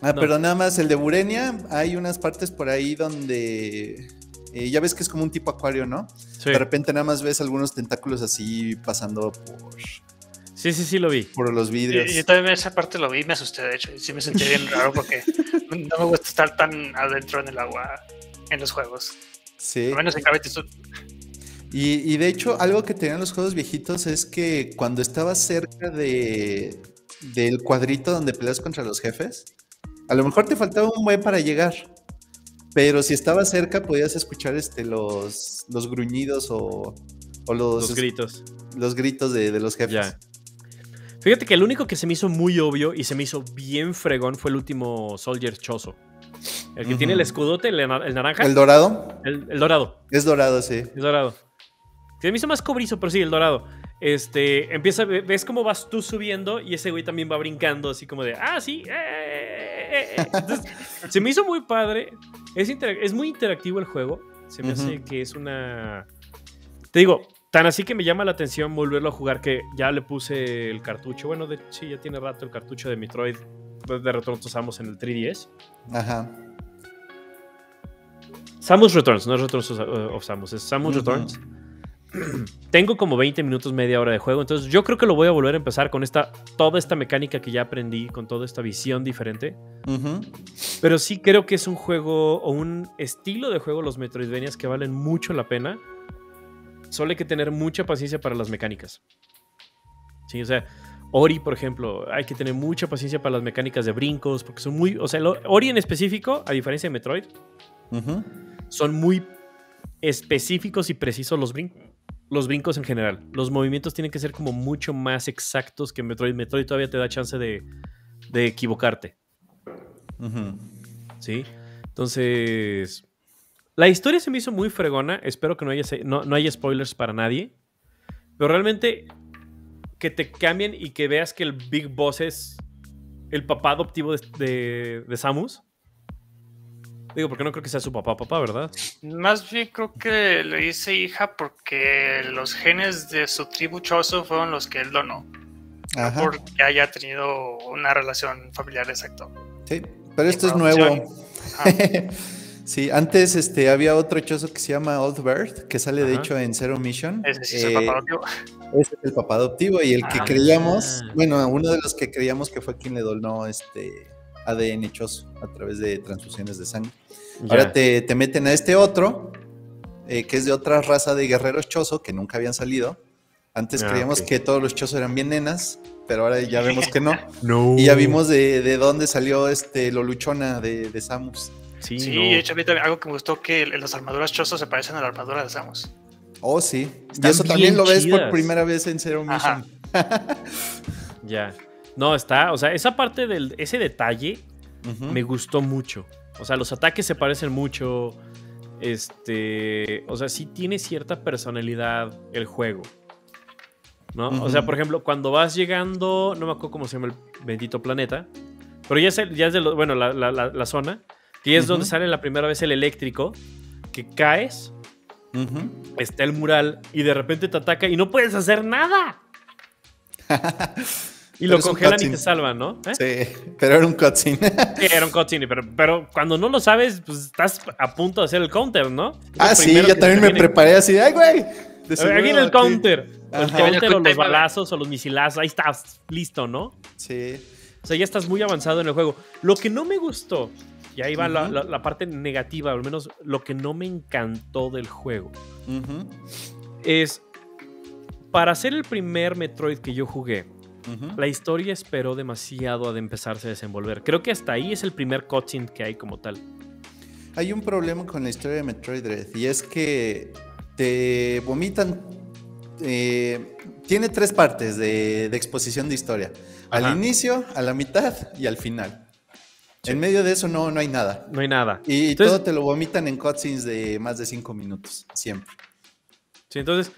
Speaker 2: Ah, pero nada más, el de Burenia, hay unas partes por ahí donde eh, ya ves que es como un tipo acuario, ¿no? De repente nada más ves algunos tentáculos así pasando por.
Speaker 1: Sí, sí, sí, lo vi.
Speaker 2: Por los vidrios.
Speaker 3: Y, yo también esa parte lo vi, me asusté, de hecho. Y sí me sentí bien raro porque no me gusta estar tan adentro en el agua en los juegos. Sí. Al menos en
Speaker 2: Y, y, de hecho, algo que tenían los juegos viejitos es que cuando estabas cerca de, del cuadrito donde peleas contra los jefes, a lo mejor te faltaba un buen para llegar. Pero si estaba cerca, podías escuchar este, los, los gruñidos o, o los,
Speaker 1: gritos.
Speaker 2: Los gritos de, los jefes.
Speaker 1: Fíjate que el único que se me hizo muy obvio y se me hizo bien fregón fue el último Soldier Choso. El que tiene el escudote, el, naranja.
Speaker 2: ¿El dorado?
Speaker 1: El, dorado.
Speaker 2: Es dorado, sí.
Speaker 1: Es dorado. Se me hizo más cobrizo, pero sí, el dorado. Este, empieza, ves cómo vas tú subiendo y ese güey también va brincando, así como de, ah, sí, eh, eh, eh, se me hizo muy padre. Es, muy interactivo el juego. Se me hace que es una. Te digo, tan así que me llama la atención volverlo a jugar que ya le puse el cartucho. Bueno, de, sí, ya tiene rato el cartucho de Metroid. De Returns usamos en el 3DS. Ajá. Samus Returns, no es Returns of Samus, es Samus Returns. <clears throat> tengo como 20 minutos, media hora de juego. Entonces yo creo que lo voy a volver a empezar con esta, toda esta mecánica que ya aprendí, con toda esta visión diferente. Pero sí creo que es un juego o un estilo de juego, los Metroidvanias, que valen mucho la pena. Solo hay que tener mucha paciencia para las mecánicas. Sí, o sea, Ori, por ejemplo, hay que tener mucha paciencia para las mecánicas de brincos, porque son muy. O sea, Ori en específico, a diferencia de Metroid, son muy específicos y precisos los brincos los brincos en general. Los movimientos tienen que ser como mucho más exactos que Metroid. Metroid todavía te da chance de, equivocarte. ¿Sí? Entonces, la historia se me hizo muy fregona. Espero que no haya, no, haya spoilers para nadie. Pero realmente que te cambien y que veas que el Big Boss es el papá adoptivo de Samus. Digo, porque no creo que sea su papá, papá, ¿verdad?
Speaker 3: Más bien creo que le dice hija porque los genes de su tribu Choso fueron los que él donó. Ajá. porque haya tenido una relación familiar exacta.
Speaker 2: Sí, pero esto es nuevo. <laughs> sí, antes este, había otro choso que se llama Old Bird, que sale de hecho en Zero Mission.
Speaker 3: Ese sí es el papá eh, adoptivo.
Speaker 2: Ese es el papá adoptivo y el que ah. creíamos, bueno, uno de los que creíamos que fue quien le donó este ADN choso a través de transfusiones de sangre. Ahora te, meten a este otro, eh, que es de otra raza de guerreros choso que nunca habían salido, Antes
Speaker 1: Ah,
Speaker 2: creíamos que todos los chozos eran bien nenas, pero ahora ya vemos que no. <laughs>
Speaker 1: No.
Speaker 2: Y ya vimos de, de dónde salió este lo luchona de, de Samus.
Speaker 1: Sí,
Speaker 3: Sí,
Speaker 1: no.
Speaker 3: de hecho, a mí también algo que me gustó que las armaduras chozos se parecen a la armadura de Samus.
Speaker 2: Oh, sí. Y
Speaker 1: Están
Speaker 2: eso también lo ves por primera vez en Zero. Mission. <laughs>
Speaker 1: Ya. No, está. O sea, esa parte del. Ese detalle me gustó mucho. O sea, los ataques se parecen mucho. Este. O sea, sí tiene cierta personalidad el juego. ¿No? O sea, por ejemplo, cuando vas llegando. No me acuerdo cómo se llama el bendito planeta. Pero ya es, el- ya es de lo- bueno, la, la- la- la zona. Que es donde sale la primera vez el eléctrico. Que caes. Está el mural. Y de repente te ataca y no puedes hacer nada. <laughs> Y
Speaker 2: Pero
Speaker 1: lo congelan y te salvan, ¿no? ¿Eh?
Speaker 2: Sí, pero era un cutscene.
Speaker 1: Sí, era un cutscene, pero, pero cuando no lo sabes, pues estás a punto de hacer el counter, ¿no? Es
Speaker 2: ah, sí, yo también me preparé así, ¡ay, güey!
Speaker 1: Ahí viene el counter. O El
Speaker 2: Ajá.
Speaker 1: counter o los balazos o los misilazos. Ahí estás listo, ¿no?
Speaker 2: Sí.
Speaker 1: O sea, ya estás muy avanzado en el juego. Lo que no me gustó, y ahí va la,
Speaker 2: Ujú.
Speaker 1: la- la parte negativa, al menos lo que no me encantó del juego, es para ser el primer Metroid que yo jugué,
Speaker 2: ujú.
Speaker 1: la historia esperó demasiado a de empezarse a desenvolver. Creo que hasta ahí es el primer cutscene que hay como tal.
Speaker 2: Hay un problema con la historia de Metroid Dread y es que te vomitan. eh, tiene tres partes de, de exposición de historia:
Speaker 1: Ajá.
Speaker 2: al inicio, a la mitad y al final. En medio de eso no, no hay nada.
Speaker 1: No hay nada.
Speaker 2: Y
Speaker 1: Entonces-
Speaker 2: todo te lo vomitan en cutscenes de más de cinco minutos, siempre.
Speaker 1: Sí, entonces,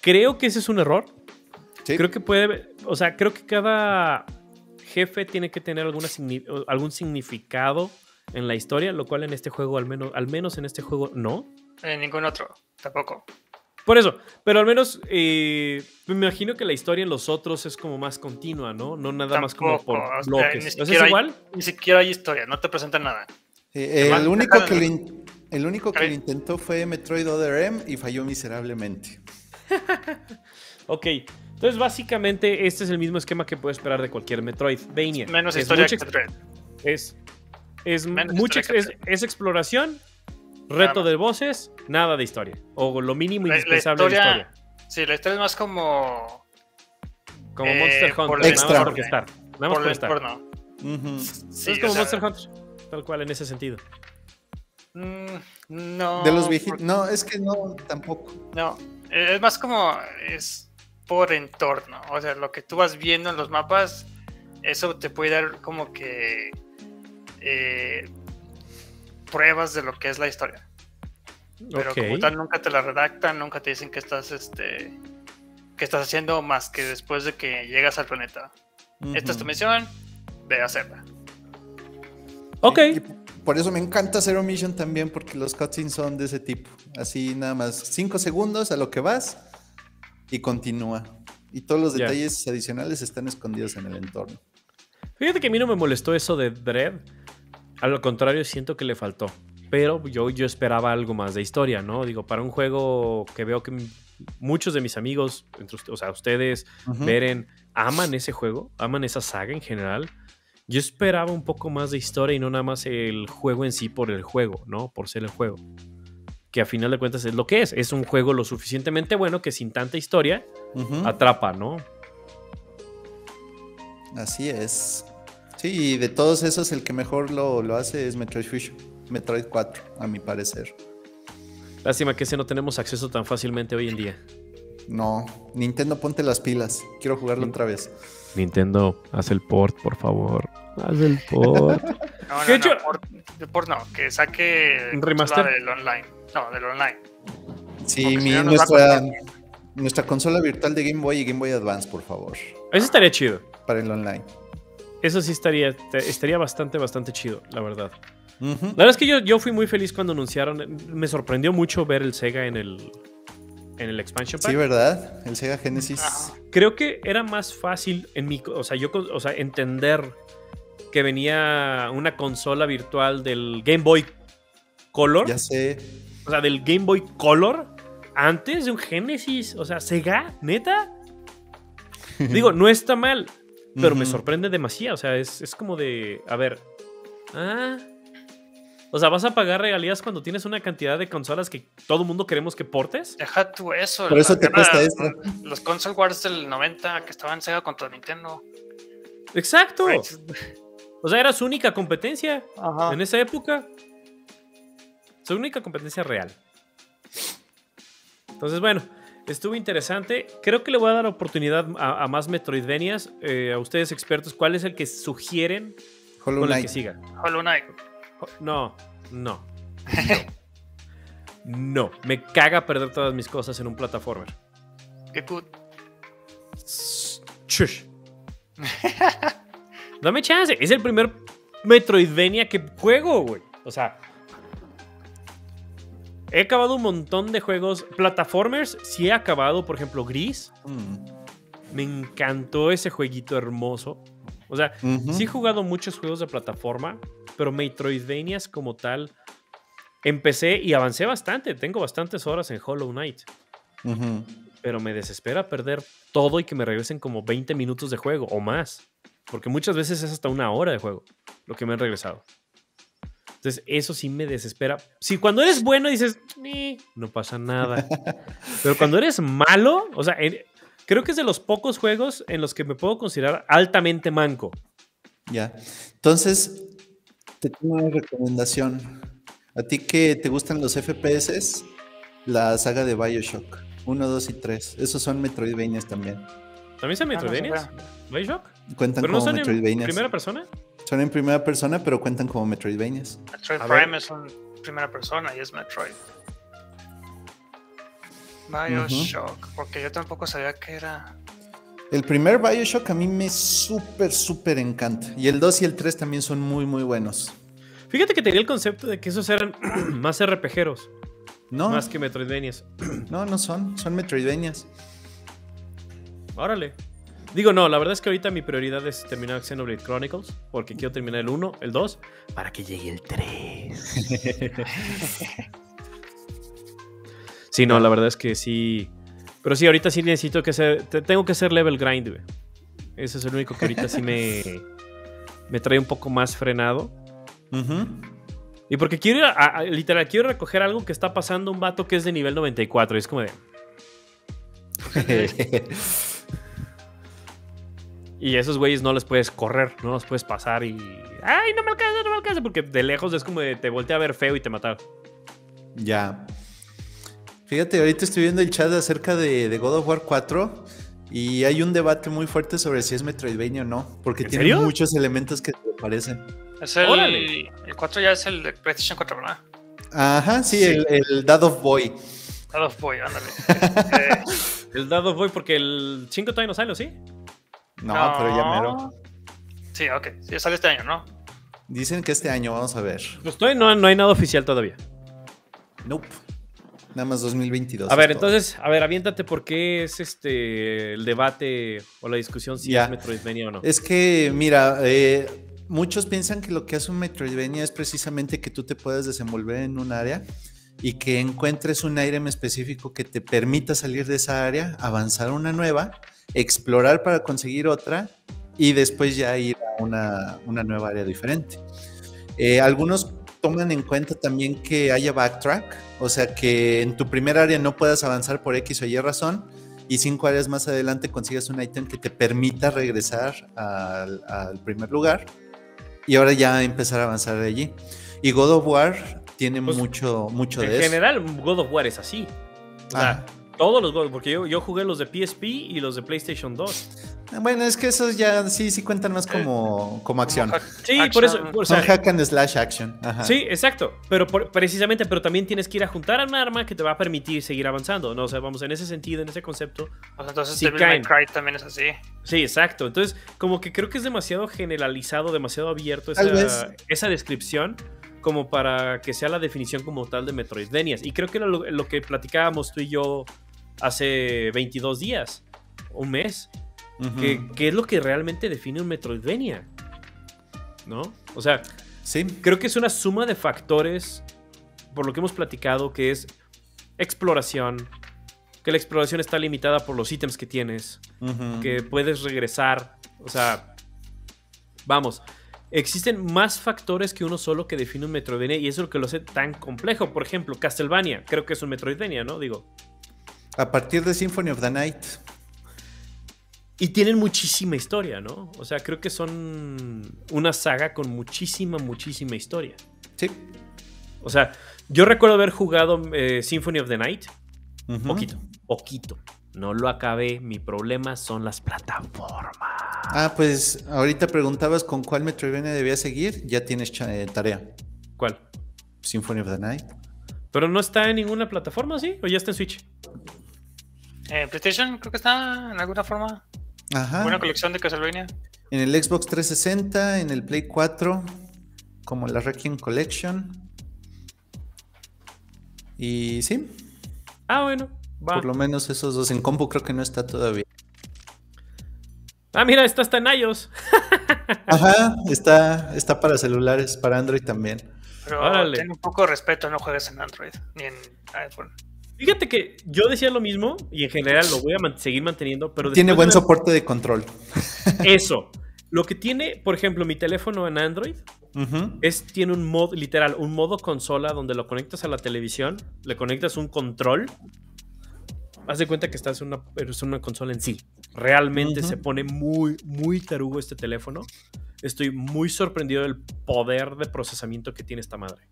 Speaker 1: creo que ese es un error.
Speaker 2: ¿Sí?
Speaker 1: Creo que puede, o sea, creo que cada jefe tiene que tener alguna signi- o algún significado en la historia, lo cual en este juego, al menos, al menos en este juego, no.
Speaker 3: En ningún otro, tampoco.
Speaker 1: Por eso, pero al menos eh, me imagino que la historia en los otros es como más continua, ¿no? No nada más como por
Speaker 3: o sea,
Speaker 1: bloques.
Speaker 3: ni
Speaker 1: ¿Es
Speaker 3: siquiera hay-
Speaker 1: igual?
Speaker 3: Ni siquiera hay historia, no te presentan nada.
Speaker 2: Eh, el único que lo, in- el único que lo intentó fue Metroid Other M y falló miserablemente. <laughs>
Speaker 1: Ok, entonces básicamente este es el mismo esquema que puedes esperar de cualquier Metroidvania.
Speaker 3: Menos
Speaker 1: Es
Speaker 3: historia
Speaker 1: mucha
Speaker 3: que Dread.
Speaker 1: Es, es,
Speaker 3: Menos
Speaker 1: mucha
Speaker 3: que
Speaker 1: es, es exploración, reto de voces, nada de historia. O lo mínimo
Speaker 3: La- la
Speaker 1: indispensable
Speaker 3: historia-
Speaker 1: de historia.
Speaker 3: Sí, la historia es más como
Speaker 1: Como
Speaker 3: eh,
Speaker 1: Monster
Speaker 3: por
Speaker 1: Hunter,
Speaker 3: la
Speaker 1: nada más
Speaker 2: extra.
Speaker 1: porque estar. Nada más
Speaker 3: por
Speaker 1: por estar.
Speaker 3: entorno.
Speaker 2: Ujú.
Speaker 3: Sí,
Speaker 1: es como
Speaker 3: o sea,
Speaker 1: Monster Hunter. Tal cual en ese sentido.
Speaker 3: mm, no.
Speaker 2: De los viejitos.
Speaker 3: por-
Speaker 2: No, es que no, tampoco.
Speaker 3: No, es más como es por entorno. O sea, lo que tú vas viendo en los mapas, eso te puede dar como que eh, pruebas de lo que es la historia. Pero como tal nunca te la redactan, nunca te dicen que estás este que estás haciendo más que después de que llegas al planeta. Esta es tu misión, ve a hacerla.
Speaker 1: Ok.
Speaker 2: Y por eso me encanta Zero Mission también, porque los cutscenes son de ese tipo. Así nada más, cinco segundos a lo que vas y continúa. Y todos los detalles adicionales están escondidos en el entorno.
Speaker 1: Fíjate que a mí no me molestó eso de Dread. A lo contrario, siento que le faltó. Pero yo, yo esperaba algo más de historia, ¿no? Digo, para un juego que veo que muchos de mis amigos, entre o sea, ustedes. Beren, aman ese juego, aman esa saga en general. Yo esperaba un poco más de historia y no nada más el juego en sí por el juego, ¿no? Por ser el juego. Que a final de cuentas es lo que es. Es un juego lo suficientemente bueno que sin tanta historia atrapa, ¿no?
Speaker 2: Así es. Sí, y de todos esos, el que mejor lo, lo hace es Metroid Fusion. Metroid 4, a mi parecer.
Speaker 1: Lástima que ese no tenemos acceso tan fácilmente hoy en día.
Speaker 2: No, Nintendo, ponte las pilas. Quiero jugarlo otra vez.
Speaker 1: Nintendo, haz el port, por favor. Haz el port. <laughs>
Speaker 3: No, no,
Speaker 1: ¿Qué
Speaker 3: no,
Speaker 1: yo-
Speaker 3: por, de por no, que saque
Speaker 1: ¿Un remaster?
Speaker 3: del online. No, del online.
Speaker 2: Sí, mi- nuestra, consola virtual de Game Boy y Game Boy Advance, por favor.
Speaker 1: Eso estaría chido.
Speaker 2: Para el online.
Speaker 1: Eso sí estaría, estaría bastante, bastante chido, la verdad. La verdad es que yo, yo fui muy feliz cuando anunciaron. Me sorprendió mucho ver el Sega en el, en el expansion pack.
Speaker 2: Sí, ¿verdad? El Sega Genesis.
Speaker 1: Creo que era más fácil en mi, o sea, yo, o sea, entender que venía una consola virtual del Game Boy Color,
Speaker 2: Ya sé.
Speaker 1: o sea, del Game Boy Color antes de un Genesis, o sea, Sega, neta. <laughs> Digo, no está mal, pero me sorprende demasiado, o sea, es, es como de, a ver, ah, O sea, ¿vas a pagar regalías cuando tienes una cantidad de consolas que todo el mundo queremos que portes?
Speaker 3: Deja tú eso.
Speaker 2: Por eso te
Speaker 3: guerra-
Speaker 2: cuesta extra.
Speaker 3: Los console wars del 90 que estaban Sega contra Nintendo.
Speaker 1: Exacto.
Speaker 3: Right.
Speaker 1: O sea, era su única competencia
Speaker 3: Ajá.
Speaker 1: en esa época. Su única competencia real. Entonces, bueno, estuvo interesante. Creo que le voy a dar oportunidad a, a más Metroidvanias. Eh, a ustedes expertos, ¿cuál es el que sugieren
Speaker 2: Hollow
Speaker 1: con el que siga?
Speaker 3: Hollow Knight.
Speaker 1: No, no. No, me caga perder todas mis cosas en un plataformer.
Speaker 3: Qué good.
Speaker 1: Shush. <laughs> Dame chance. Es el primer Metroidvania que juego, güey. O sea. He acabado un montón de juegos. Plataformers, sí he acabado, por ejemplo, Gris.
Speaker 2: Mm.
Speaker 1: Me encantó ese jueguito hermoso. O sea, sí he jugado muchos juegos de plataforma, pero Metroidvanias como tal. Empecé y avancé bastante. Tengo bastantes horas en Hollow Knight. Pero me desespera perder todo y que me regresen como 20 minutos de juego o más. Porque muchas veces es hasta una hora de juego lo que me han regresado. Entonces, eso sí me desespera. Si cuando eres bueno dices, "Ni, no pasa nada. <laughs> Pero cuando eres malo, o sea, creo que es de los pocos juegos en los que me puedo considerar altamente manco.
Speaker 2: Ya. Entonces, te tengo una recomendación. A ti que te gustan los FPS, la saga de Bioshock 1, 2 y 3. Esos son Metroidvanias también.
Speaker 1: ¿También son
Speaker 3: Ah, no
Speaker 1: Metroidvanias? ¿Bioshock?
Speaker 2: Cuentan
Speaker 1: ¿Pero no
Speaker 2: como
Speaker 1: son en
Speaker 2: Metroidvanias.
Speaker 1: primera persona?
Speaker 2: Son en primera persona, pero cuentan como Metroidvanias.
Speaker 3: Metroid
Speaker 1: A ver.
Speaker 3: Prime es un primera persona y es Metroid. Bioshock, porque yo tampoco sabía que era.
Speaker 2: El primer Bioshock a mí me súper, súper encanta. Y el 2 y el 3 también son muy, muy buenos.
Speaker 1: Fíjate que tenía el concepto de que esos eran <clears throat> más RPGeros,
Speaker 2: No,
Speaker 1: más que Metroidvanias.
Speaker 2: no, no son. Son Metroidvanias.
Speaker 1: Órale. Digo, no, la verdad es que ahorita mi prioridad es terminar Xenoblade Chronicles, porque quiero terminar el 1, el 2, para que llegue el 3. <laughs> sí, no, la verdad es que sí. Pero sí, ahorita sí necesito que hacer. te- Tengo que hacer level grind, güey. Ese es el único que ahorita sí me. <laughs> Me trae un poco más frenado.
Speaker 2: Ujú.
Speaker 1: Y porque quiero ir a- a- literal, quiero recoger algo que está pasando un vato que es de nivel 94. Y es como de. <laughs> Y esos güeyes no les puedes correr, no los puedes pasar y. ¡Ay, no me alcanza, no me alcanza! Porque de lejos es como de te voltea a ver feo y te mata.
Speaker 2: Ya. Fíjate, ahorita estoy viendo el chat acerca de, de God of War 4 y hay un debate muy fuerte sobre si es Metroidvania o no, porque
Speaker 1: ¿En
Speaker 2: tiene
Speaker 1: serio?
Speaker 2: muchos elementos que se parecen.
Speaker 3: Es el,
Speaker 1: Órale.
Speaker 3: el 4 ya es el de PlayStation 4, ¿verdad?
Speaker 2: Ajá, sí, El, el Dad of Boy.
Speaker 3: God of Boy, ándale. <laughs> Eh,
Speaker 1: El dado voy porque el 5 todavía no sale, ¿o ¿sí?
Speaker 2: No, pero ya mero.
Speaker 3: Sí, ok. Sí, sale este año, ¿no?
Speaker 2: Dicen que este año, vamos a ver.
Speaker 1: Pues todavía no, no hay nada oficial todavía.
Speaker 2: Nope. Nada más 2022.
Speaker 1: A ver,
Speaker 2: todo.
Speaker 1: entonces, a ver, aviéntate por qué es este el debate o la discusión si
Speaker 2: Ya.
Speaker 1: es Metroidvania o no.
Speaker 2: Es que, mira, eh, muchos piensan que lo que hace un Metroidvania es precisamente que tú te puedas desenvolver en un área y que encuentres un item específico que te permita salir de esa área, avanzar a una nueva, explorar para conseguir otra y después ya ir a una, una nueva área diferente. Eh, algunos toman en cuenta también que haya backtrack, o sea que en tu primer área no puedas avanzar por X o Y razón y cinco áreas más adelante consigas un ítem que te permita regresar al, al primer lugar y ahora ya empezar a avanzar de allí. Y God of War tiene
Speaker 1: Pues,
Speaker 2: mucho, mucho
Speaker 1: en
Speaker 2: de eso.
Speaker 1: general, God of War es así. O sea,
Speaker 2: Ah.
Speaker 1: Todos los God, porque yo, yo jugué los de PSP y los de PlayStation 2.
Speaker 2: Bueno, es que esos ya sí, sí cuentan más como, como acción.
Speaker 3: Como
Speaker 1: Sí,
Speaker 3: action.
Speaker 1: por eso. o sea,
Speaker 2: Son hack and slash action. Ajá.
Speaker 1: Sí, exacto. Pero por- precisamente, pero también tienes que ir a juntar a un arma que te va a permitir seguir avanzando. ¿no? O sea, vamos, en ese sentido, en ese concepto.
Speaker 3: O sea, entonces
Speaker 1: Sí
Speaker 3: Devil May. Cry también es así.
Speaker 1: Sí, exacto. Entonces, como que creo que es demasiado generalizado, demasiado abierto esa, esa descripción como para que sea la definición como tal de Metroidvanias. Y creo que era lo, lo que platicábamos tú y yo hace 22 días, un mes.
Speaker 2: Ujú.
Speaker 1: que, que es lo que realmente define un Metroidvania. ¿No? O sea,
Speaker 2: Sí.
Speaker 1: creo que es una suma de factores, por lo que hemos platicado, que es exploración, que la exploración está limitada por los ítems que tienes, que puedes regresar, o sea, vamos, existen más factores que uno solo que define un Metroidvania y eso es lo que lo hace tan complejo. Por ejemplo, Castlevania, creo que es un Metroidvania, ¿no? Digo.
Speaker 2: A partir de Symphony of the Night.
Speaker 1: Y tienen muchísima historia, ¿no? O sea, creo que son una saga con muchísima, muchísima historia.
Speaker 2: Sí.
Speaker 1: O sea, yo recuerdo haber jugado eh, Symphony of the Night. Poquito, poquito. No lo acabé. Mi problema son las plataformas.
Speaker 2: Ah, pues ahorita preguntabas con cuál Metroidvania debía seguir. Ya tienes eh, tarea.
Speaker 1: ¿Cuál?
Speaker 2: Symphony of the Night.
Speaker 1: Pero no está en ninguna plataforma, ¿sí? ¿O ya está en Switch?
Speaker 3: En PlayStation creo que está en alguna forma.
Speaker 2: Ajá.
Speaker 3: Una colección de Castlevania.
Speaker 2: En el Xbox 360, en el Play 4, como la Requiem Collection. Y sí.
Speaker 1: Ah, bueno. Va.
Speaker 2: Por lo menos esos dos. En compu creo que no está todavía.
Speaker 1: Ah, mira, está hasta en iOS. <laughs>
Speaker 2: Ajá, está, está para celulares, para Android también.
Speaker 3: Pero Órale. ten un poco de respeto, no juegues en Android ni en iPhone.
Speaker 1: Fíjate que yo decía lo mismo y en general lo voy a man seguir manteniendo, pero...
Speaker 2: Tiene buen de... soporte de control. <laughs>
Speaker 1: Eso. Lo que tiene, por ejemplo, mi teléfono en Android uh -huh. es, tiene un modo, literal, un modo consola donde lo conectas a la televisión, le conectas un control. Haz de cuenta que estás en una, es una consola en sí. Realmente uh -huh. se pone muy, muy tarugo este teléfono. Estoy muy sorprendido del poder de procesamiento que tiene esta madre.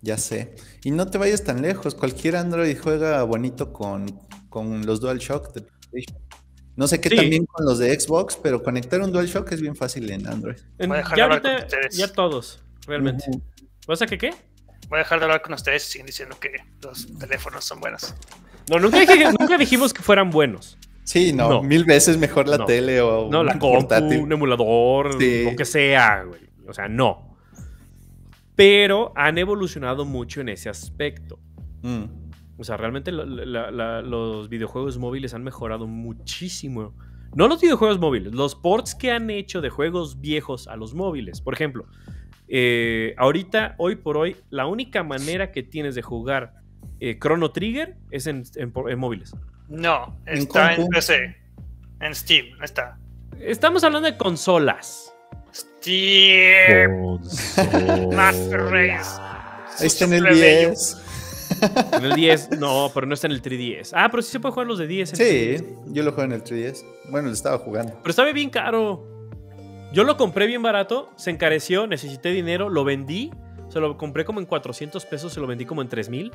Speaker 2: Ya sé. Y no te vayas tan lejos. Cualquier Android juega bonito con, con los DualShock de PlayStation. No sé qué sí. también con los de Xbox, pero conectar un DualShock es bien fácil en Android.
Speaker 1: En, ya ahorita, ya todos, realmente. Uh -huh. ¿Vas a que qué?
Speaker 3: Voy a dejar de hablar con ustedes y siguen diciendo que los teléfonos son buenos.
Speaker 1: No, nunca, dije, <laughs> nunca dijimos que fueran buenos.
Speaker 2: Sí, no, no, mil veces mejor la
Speaker 1: no.
Speaker 2: tele o
Speaker 1: no, la compu, un emulador, sí. lo que sea, güey. O sea, no. Pero han evolucionado mucho en ese aspecto. Mm. O sea, realmente la, la, la, los videojuegos móviles han mejorado muchísimo. No los videojuegos móviles, los ports que han hecho de juegos viejos a los móviles. Por ejemplo, eh, ahorita, hoy por hoy, la única manera que tienes de jugar eh, Chrono Trigger es en, en, en móviles.
Speaker 3: No, está en, en PC. En Steam, no está.
Speaker 1: Estamos hablando de consolas.
Speaker 3: Master Race.
Speaker 2: Ahí está en el 10.
Speaker 1: En el 10, no, pero no está en el 3DS. Ah, pero sí se puede jugar los de 10.
Speaker 2: Sí, yo lo juego en el 3DS. Bueno, lo estaba jugando.
Speaker 1: Pero estaba bien caro. Yo lo compré bien barato, se encareció, necesité dinero, lo vendí. Se lo compré como en 400 pesos, se lo vendí como en 3000.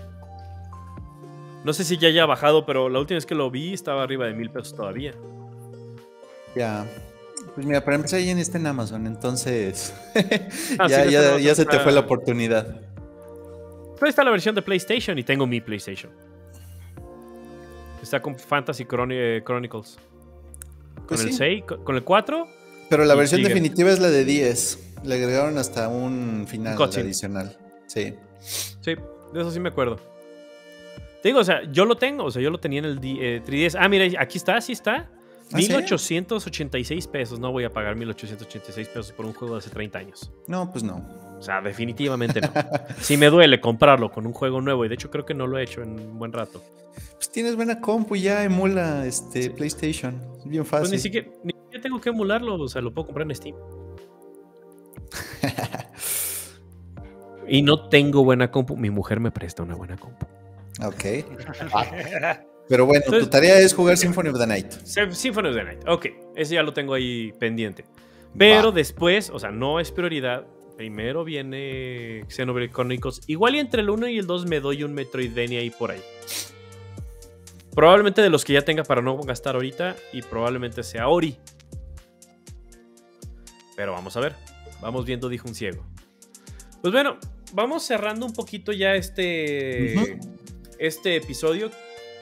Speaker 1: No sé si ya haya bajado, pero la última vez que lo vi estaba arriba de mil pesos todavía.
Speaker 2: Ya. Pues mira, para empezar, ya está en Amazon, entonces. <laughs> ah, ya, sí, ya, ya se te fue la oportunidad.
Speaker 1: Pero está la versión de PlayStation y tengo mi PlayStation. Está con Fantasy Chron Chronicles. Pues con sí. el 6, con el 4.
Speaker 2: Pero la versión sigue. definitiva es la de 10. Le agregaron hasta un final adicional. Sí.
Speaker 1: Sí, de eso sí me acuerdo. Te digo, o sea, yo lo tengo, o sea, yo lo tenía en el eh, 3DS. Ah, mira, aquí está, sí está. ¿Ah, 1886 pesos. No voy a pagar 1886 pesos por un juego de hace 30 años.
Speaker 2: No, pues no.
Speaker 1: O sea, definitivamente no. sí me duele comprarlo con un juego nuevo y de hecho creo que no lo he hecho en un buen rato.
Speaker 2: Pues tienes buena compu y ya emula este PlayStation. Es bien fácil.
Speaker 1: Pues ni siquiera, ni siquiera tengo que emularlo, o sea, lo puedo comprar en Steam. <laughs> y no tengo buena compu. Mi mujer me presta una buena compu.
Speaker 2: Ok. <laughs> Pero bueno, Entonces, tu tarea es jugar Symphony of the Night.
Speaker 1: Symphony of the Night, ok. Ese ya lo tengo ahí pendiente. Pero Va. después, o sea, no es prioridad. Primero viene Xenoblade Chronicles. Igual y entre el 1 y el 2 me doy un Metroidvania ahí por ahí. Probablemente de los que ya tenga para no gastar ahorita. Y probablemente sea Ori. Pero vamos a ver. Vamos viendo, dijo un ciego. Pues bueno, vamos cerrando un poquito ya este, uh -huh. este episodio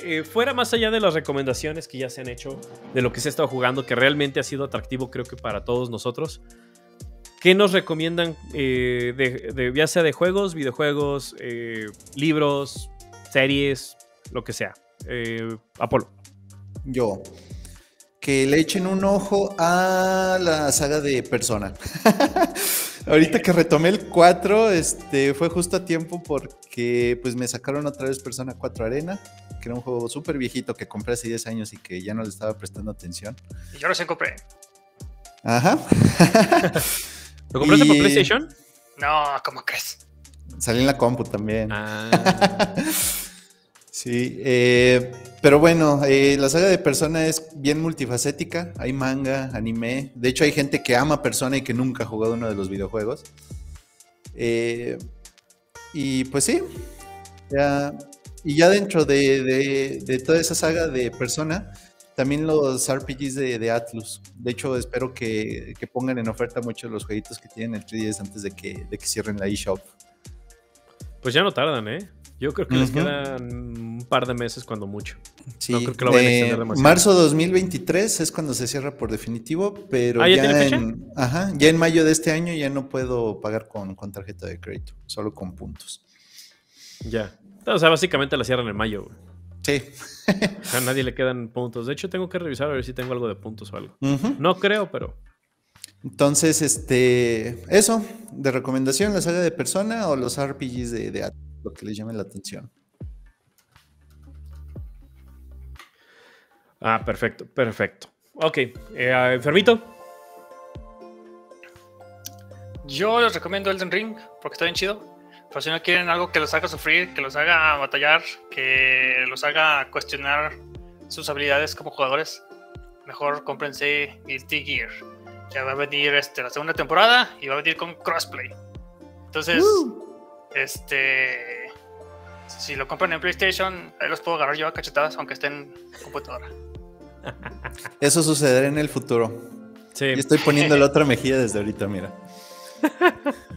Speaker 1: eh, fuera más allá de las recomendaciones que ya se han hecho de lo que se ha estado jugando, que realmente ha sido atractivo, creo que para todos nosotros. ¿Qué nos recomiendan, eh, de, de, ya sea de juegos, videojuegos, eh, libros, series, lo que sea? Apolo.
Speaker 2: Yo. Que le echen un ojo a la saga de Persona. <laughs> Ahorita que retomé el 4, este, fue justo a tiempo porque pues me sacaron otra vez Persona 4 Arena, que era un juego súper viejito que compré hace 10 años y que ya no le estaba prestando atención.
Speaker 3: Y yo lo sé compré.
Speaker 2: Ajá. <laughs>
Speaker 1: ¿Lo compraste por
Speaker 2: Y-
Speaker 1: PlayStation?
Speaker 3: No, ¿cómo crees?
Speaker 2: Salí en la compu también.
Speaker 1: Ah, <laughs>
Speaker 2: Sí, eh, pero bueno, eh, la saga de Persona es bien multifacética. Hay manga, anime. De hecho, hay gente que ama Persona y que nunca ha jugado uno de los videojuegos. Eh, y pues sí, ya, y ya dentro de, de- de toda esa saga de Persona, también los RPGs de, de Atlus. De hecho, espero que, que pongan en oferta muchos los jueguitos que tienen el 3DS antes de que, de que cierren la eShop.
Speaker 1: pues ya no tardan, ¿eh? Yo creo que les
Speaker 2: Ujú.
Speaker 1: quedan un par de meses cuando mucho.
Speaker 2: Sí,
Speaker 1: No creo que lo vayan a
Speaker 2: de
Speaker 1: extender demasiado.
Speaker 2: marzo 2023 es cuando se cierra por definitivo, pero
Speaker 1: Ah, ¿ya
Speaker 2: ya, en, ajá, ya en mayo de este año ya no puedo pagar con, con tarjeta de crédito, solo con puntos.
Speaker 1: Ya. O sea, básicamente la cierran en mayo. güey.
Speaker 2: Sí.
Speaker 1: O sea, a nadie le quedan puntos. De hecho, tengo que revisar a ver si tengo algo de puntos o algo. No creo, pero.
Speaker 2: Entonces, este, eso, de recomendación, la saga de Persona o los RPGs de, de lo que les llame la atención.
Speaker 1: Ah, perfecto, perfecto. Ok, eh, enfermito.
Speaker 3: Yo les recomiendo Elden Ring porque está bien chido. Pero si no quieren algo que los haga sufrir, que los haga batallar, que los haga cuestionar sus habilidades como jugadores, mejor cómprense Guilty Gear. Ya va a venir este, la segunda temporada y va a venir con crossplay. Entonces, este. Si lo compran en PlayStation, ahí los puedo agarrar yo a cachetadas, aunque estén en computadora. <laughs>
Speaker 2: Eso sucederá en el futuro.
Speaker 1: Sí.
Speaker 2: Y estoy poniendo la otra mejilla desde ahorita, mira. <laughs>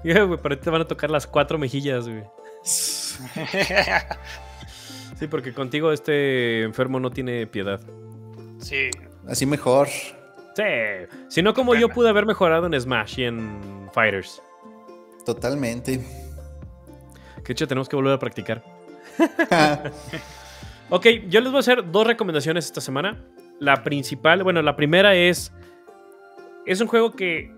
Speaker 2: <laughs>
Speaker 1: Ya, güey, pero te van a tocar las cuatro mejillas, güey. <laughs> Sí, porque contigo este enfermo no tiene piedad.
Speaker 3: sí,
Speaker 2: Así mejor.
Speaker 1: Sí. Si no, como yo pude haber mejorado en Smash y en Fighters.
Speaker 2: Totalmente.
Speaker 1: Que de hecho tenemos que volver a practicar. <laughs> Ok, yo les voy a hacer dos recomendaciones esta semana. La principal, bueno, la primera es. Es un juego que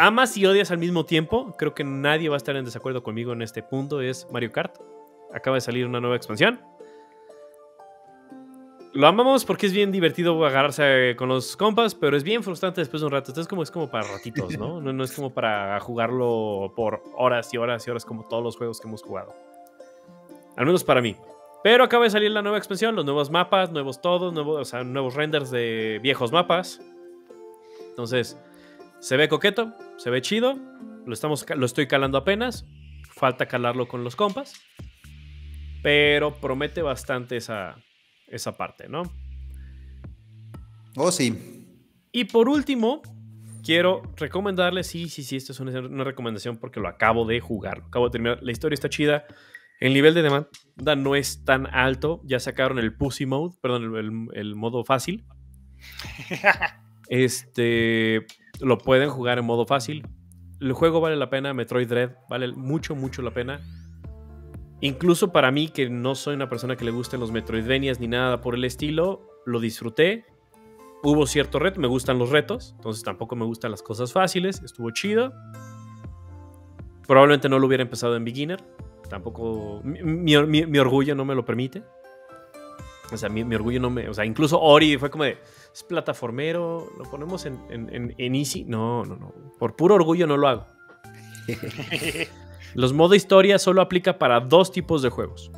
Speaker 1: amas y odias al mismo tiempo. Creo que nadie va a estar en desacuerdo conmigo en este punto. Es Mario Kart. Acaba de salir una nueva expansión. Lo amamos porque es bien divertido agarrarse con los compas, pero es bien frustrante después de un rato. Entonces, como, es como para ratitos, ¿no? ¿no? No es como para jugarlo por horas y horas y horas como todos los juegos que hemos jugado. Al menos para mí. Pero acaba de salir la nueva expansión, los nuevos mapas, nuevos todos, nuevos, o sea, nuevos renders de viejos mapas. Entonces, se ve coqueto, se ve chido. Lo, estamos, lo estoy calando apenas. Falta calarlo con los compas. Pero promete bastante esa, esa parte, ¿no?
Speaker 2: Oh, sí.
Speaker 1: Y por último, quiero recomendarles, sí, sí, sí, esto es una, una recomendación porque lo acabo de jugar, lo acabo de terminar. La historia está chida. El nivel de demanda no es tan alto. Ya sacaron el Pussy Mode, perdón, el, el- el modo fácil. <laughs> Este lo pueden jugar en modo fácil. El juego vale la pena, Metroid Dread vale mucho, mucho la pena. Incluso para mí, que no soy una persona que le gusten los Metroidvanias ni nada por el estilo, lo disfruté. Hubo cierto reto, me gustan los retos, entonces tampoco me gustan las cosas fáciles, estuvo chido. Probablemente no lo hubiera empezado en beginner, tampoco mi, mi- orgullo no me lo permite. O sea, mi, mi orgullo no me. O sea, incluso Ori fue como de. Es plataformero, lo ponemos en, en- en- en Easy. No, no, no. Por puro orgullo no lo hago. <laughs> Los modo historia solo aplica para dos tipos de juegos.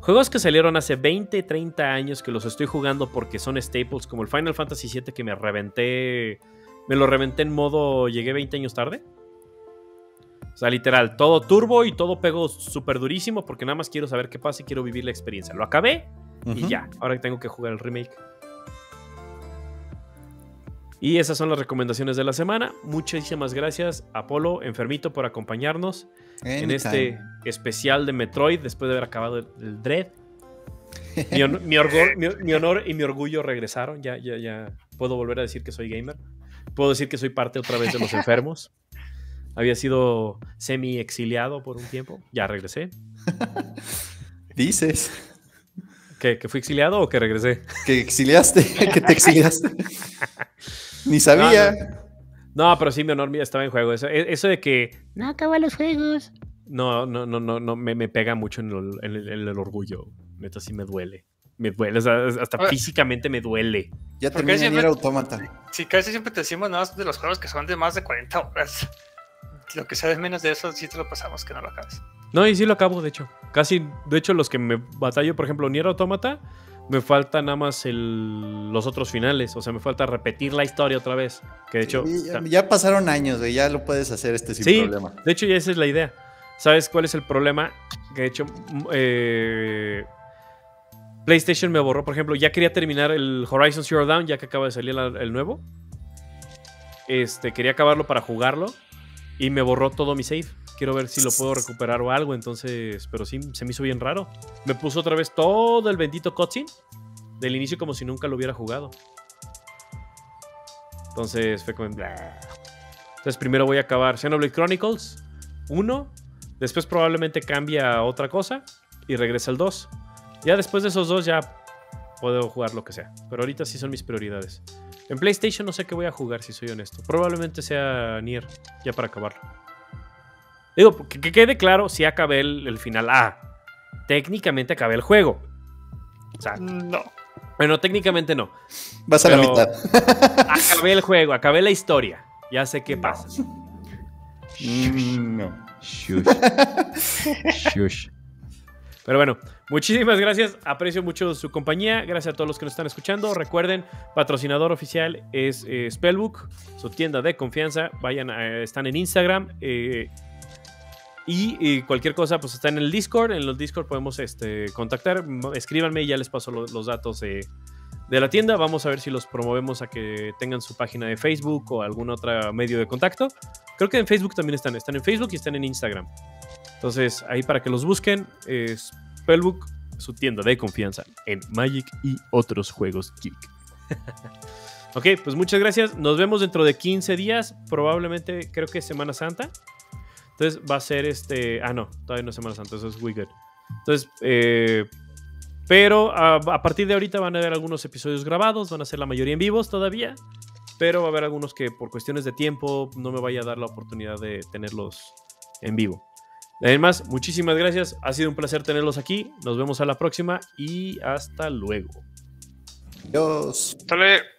Speaker 1: Juegos que salieron hace 20, 30 años que los estoy jugando porque son staples, como el Final Fantasy VII que me reventé. Me lo reventé en modo. Llegué 20 años tarde. O sea, literal, todo turbo y todo pego súper durísimo porque nada más quiero saber qué pasa y quiero vivir la experiencia. Lo acabé y ya. Ahora tengo que jugar el remake. Y esas son las recomendaciones de la semana. Muchísimas gracias, Apolo, enfermito, por acompañarnos en
Speaker 2: Anytime.
Speaker 1: este especial de Metroid después de haber acabado el, el Dread. Mi, hon- mi mi- mi honor y mi orgullo regresaron. Ya, ya, ya puedo volver a decir que soy gamer. Puedo decir que soy parte otra vez de los enfermos. Había sido semi exiliado por un tiempo. Ya regresé. <laughs>
Speaker 2: Dices
Speaker 1: ¿Que, que fui exiliado o que regresé?
Speaker 2: que exiliaste, <laughs> que te exiliaste. <laughs> Ni sabía.
Speaker 1: No, pero sí, mi honor mía estaba en juego. Eso, e- eso de que
Speaker 4: No acabo los juegos.
Speaker 1: no, no, no, no, no me, me pega mucho en el, en el- en el orgullo. Neta, sí me duele. Me duele. o sea, hasta físicamente me duele.
Speaker 2: Ya
Speaker 3: ¿Por qué
Speaker 2: terminé
Speaker 3: siempre-
Speaker 2: Nier Automata.
Speaker 3: Sí, casi siempre te decimos nada más de los juegos que son de más de 40 horas. Lo que sabes menos de eso, sí te lo pasamos, que no lo acabes.
Speaker 1: No, y sí lo acabo, de hecho. Casi, de hecho, los que me batallo, por ejemplo, Nier Automata, me falta nada más el- los otros finales. O sea, me falta repetir la historia otra vez. Que de hecho.
Speaker 2: Sí, ya, pasaron años, güey, ya lo puedes hacer este sin
Speaker 1: Sí,
Speaker 2: problema.
Speaker 1: de hecho, ya esa es la idea. ¿Sabes cuál es el problema? Que de hecho. mm, eh, PlayStation me borró, por ejemplo, ya quería terminar el Horizon Zero Dawn, ya que acaba de salir la- el nuevo. Este, quería acabarlo para jugarlo. Y me borró todo mi save. Quiero ver si lo puedo recuperar o algo. Entonces, pero sí, se me hizo bien raro. Me puso otra vez todo el bendito cutscene. Del inicio como si nunca lo hubiera jugado. Entonces fue como... "Blah". Entonces primero voy a acabar Xenoblade Chronicles 1. Después probablemente cambia a otra cosa. Y regresa el 2. Ya después de esos dos ya puedo jugar lo que sea. Pero ahorita sí son mis prioridades. En PlayStation no sé qué voy a jugar, si soy honesto. Probablemente sea Nier, ya para acabarlo. Digo, que, que quede claro, si acabé el, el final. Ah, técnicamente acabé el juego. O sea,
Speaker 3: No.
Speaker 1: bueno, técnicamente no.
Speaker 2: Vas a la
Speaker 1: Pero-
Speaker 2: mitad.
Speaker 1: Acabé el juego, acabé la historia. Ya sé qué pasa.
Speaker 2: Mm, no.
Speaker 1: Shush. Shush. Pero bueno, muchísimas gracias. Aprecio mucho su compañía. Gracias a todos los que nos están escuchando. Recuerden, patrocinador oficial es eh, Spellbook, su tienda de confianza. Vayan, a- están en Instagram. eh, y, y cualquier cosa, pues está en el Discord. En los Discord podemos este, contactar. Escríbanme y ya les paso lo- los datos de, de la tienda. Vamos a ver si los promovemos a que tengan su página de Facebook o algún otro medio de contacto. Creo que en Facebook también están. Están en Facebook y están en Instagram. Entonces, ahí para que los busquen, es Spellbook, su tienda de confianza en Magic y otros juegos geek. <laughs> ok, pues muchas gracias. Nos vemos dentro de 15 días. Probablemente, creo que Semana Santa. Entonces va a ser este. Ah, no, todavía no es Semana Santa, eso es Wicked. Entonces, eh, pero a, a partir de ahorita van a haber algunos episodios grabados, van a ser la mayoría en vivos todavía. Pero va a haber algunos que por cuestiones de tiempo no me vaya a dar la oportunidad de tenerlos en vivo. Además, muchísimas gracias. Ha sido un placer tenerlos aquí. Nos vemos a la próxima y hasta luego.
Speaker 2: Dios.
Speaker 3: Sale.
Speaker 2: Mm.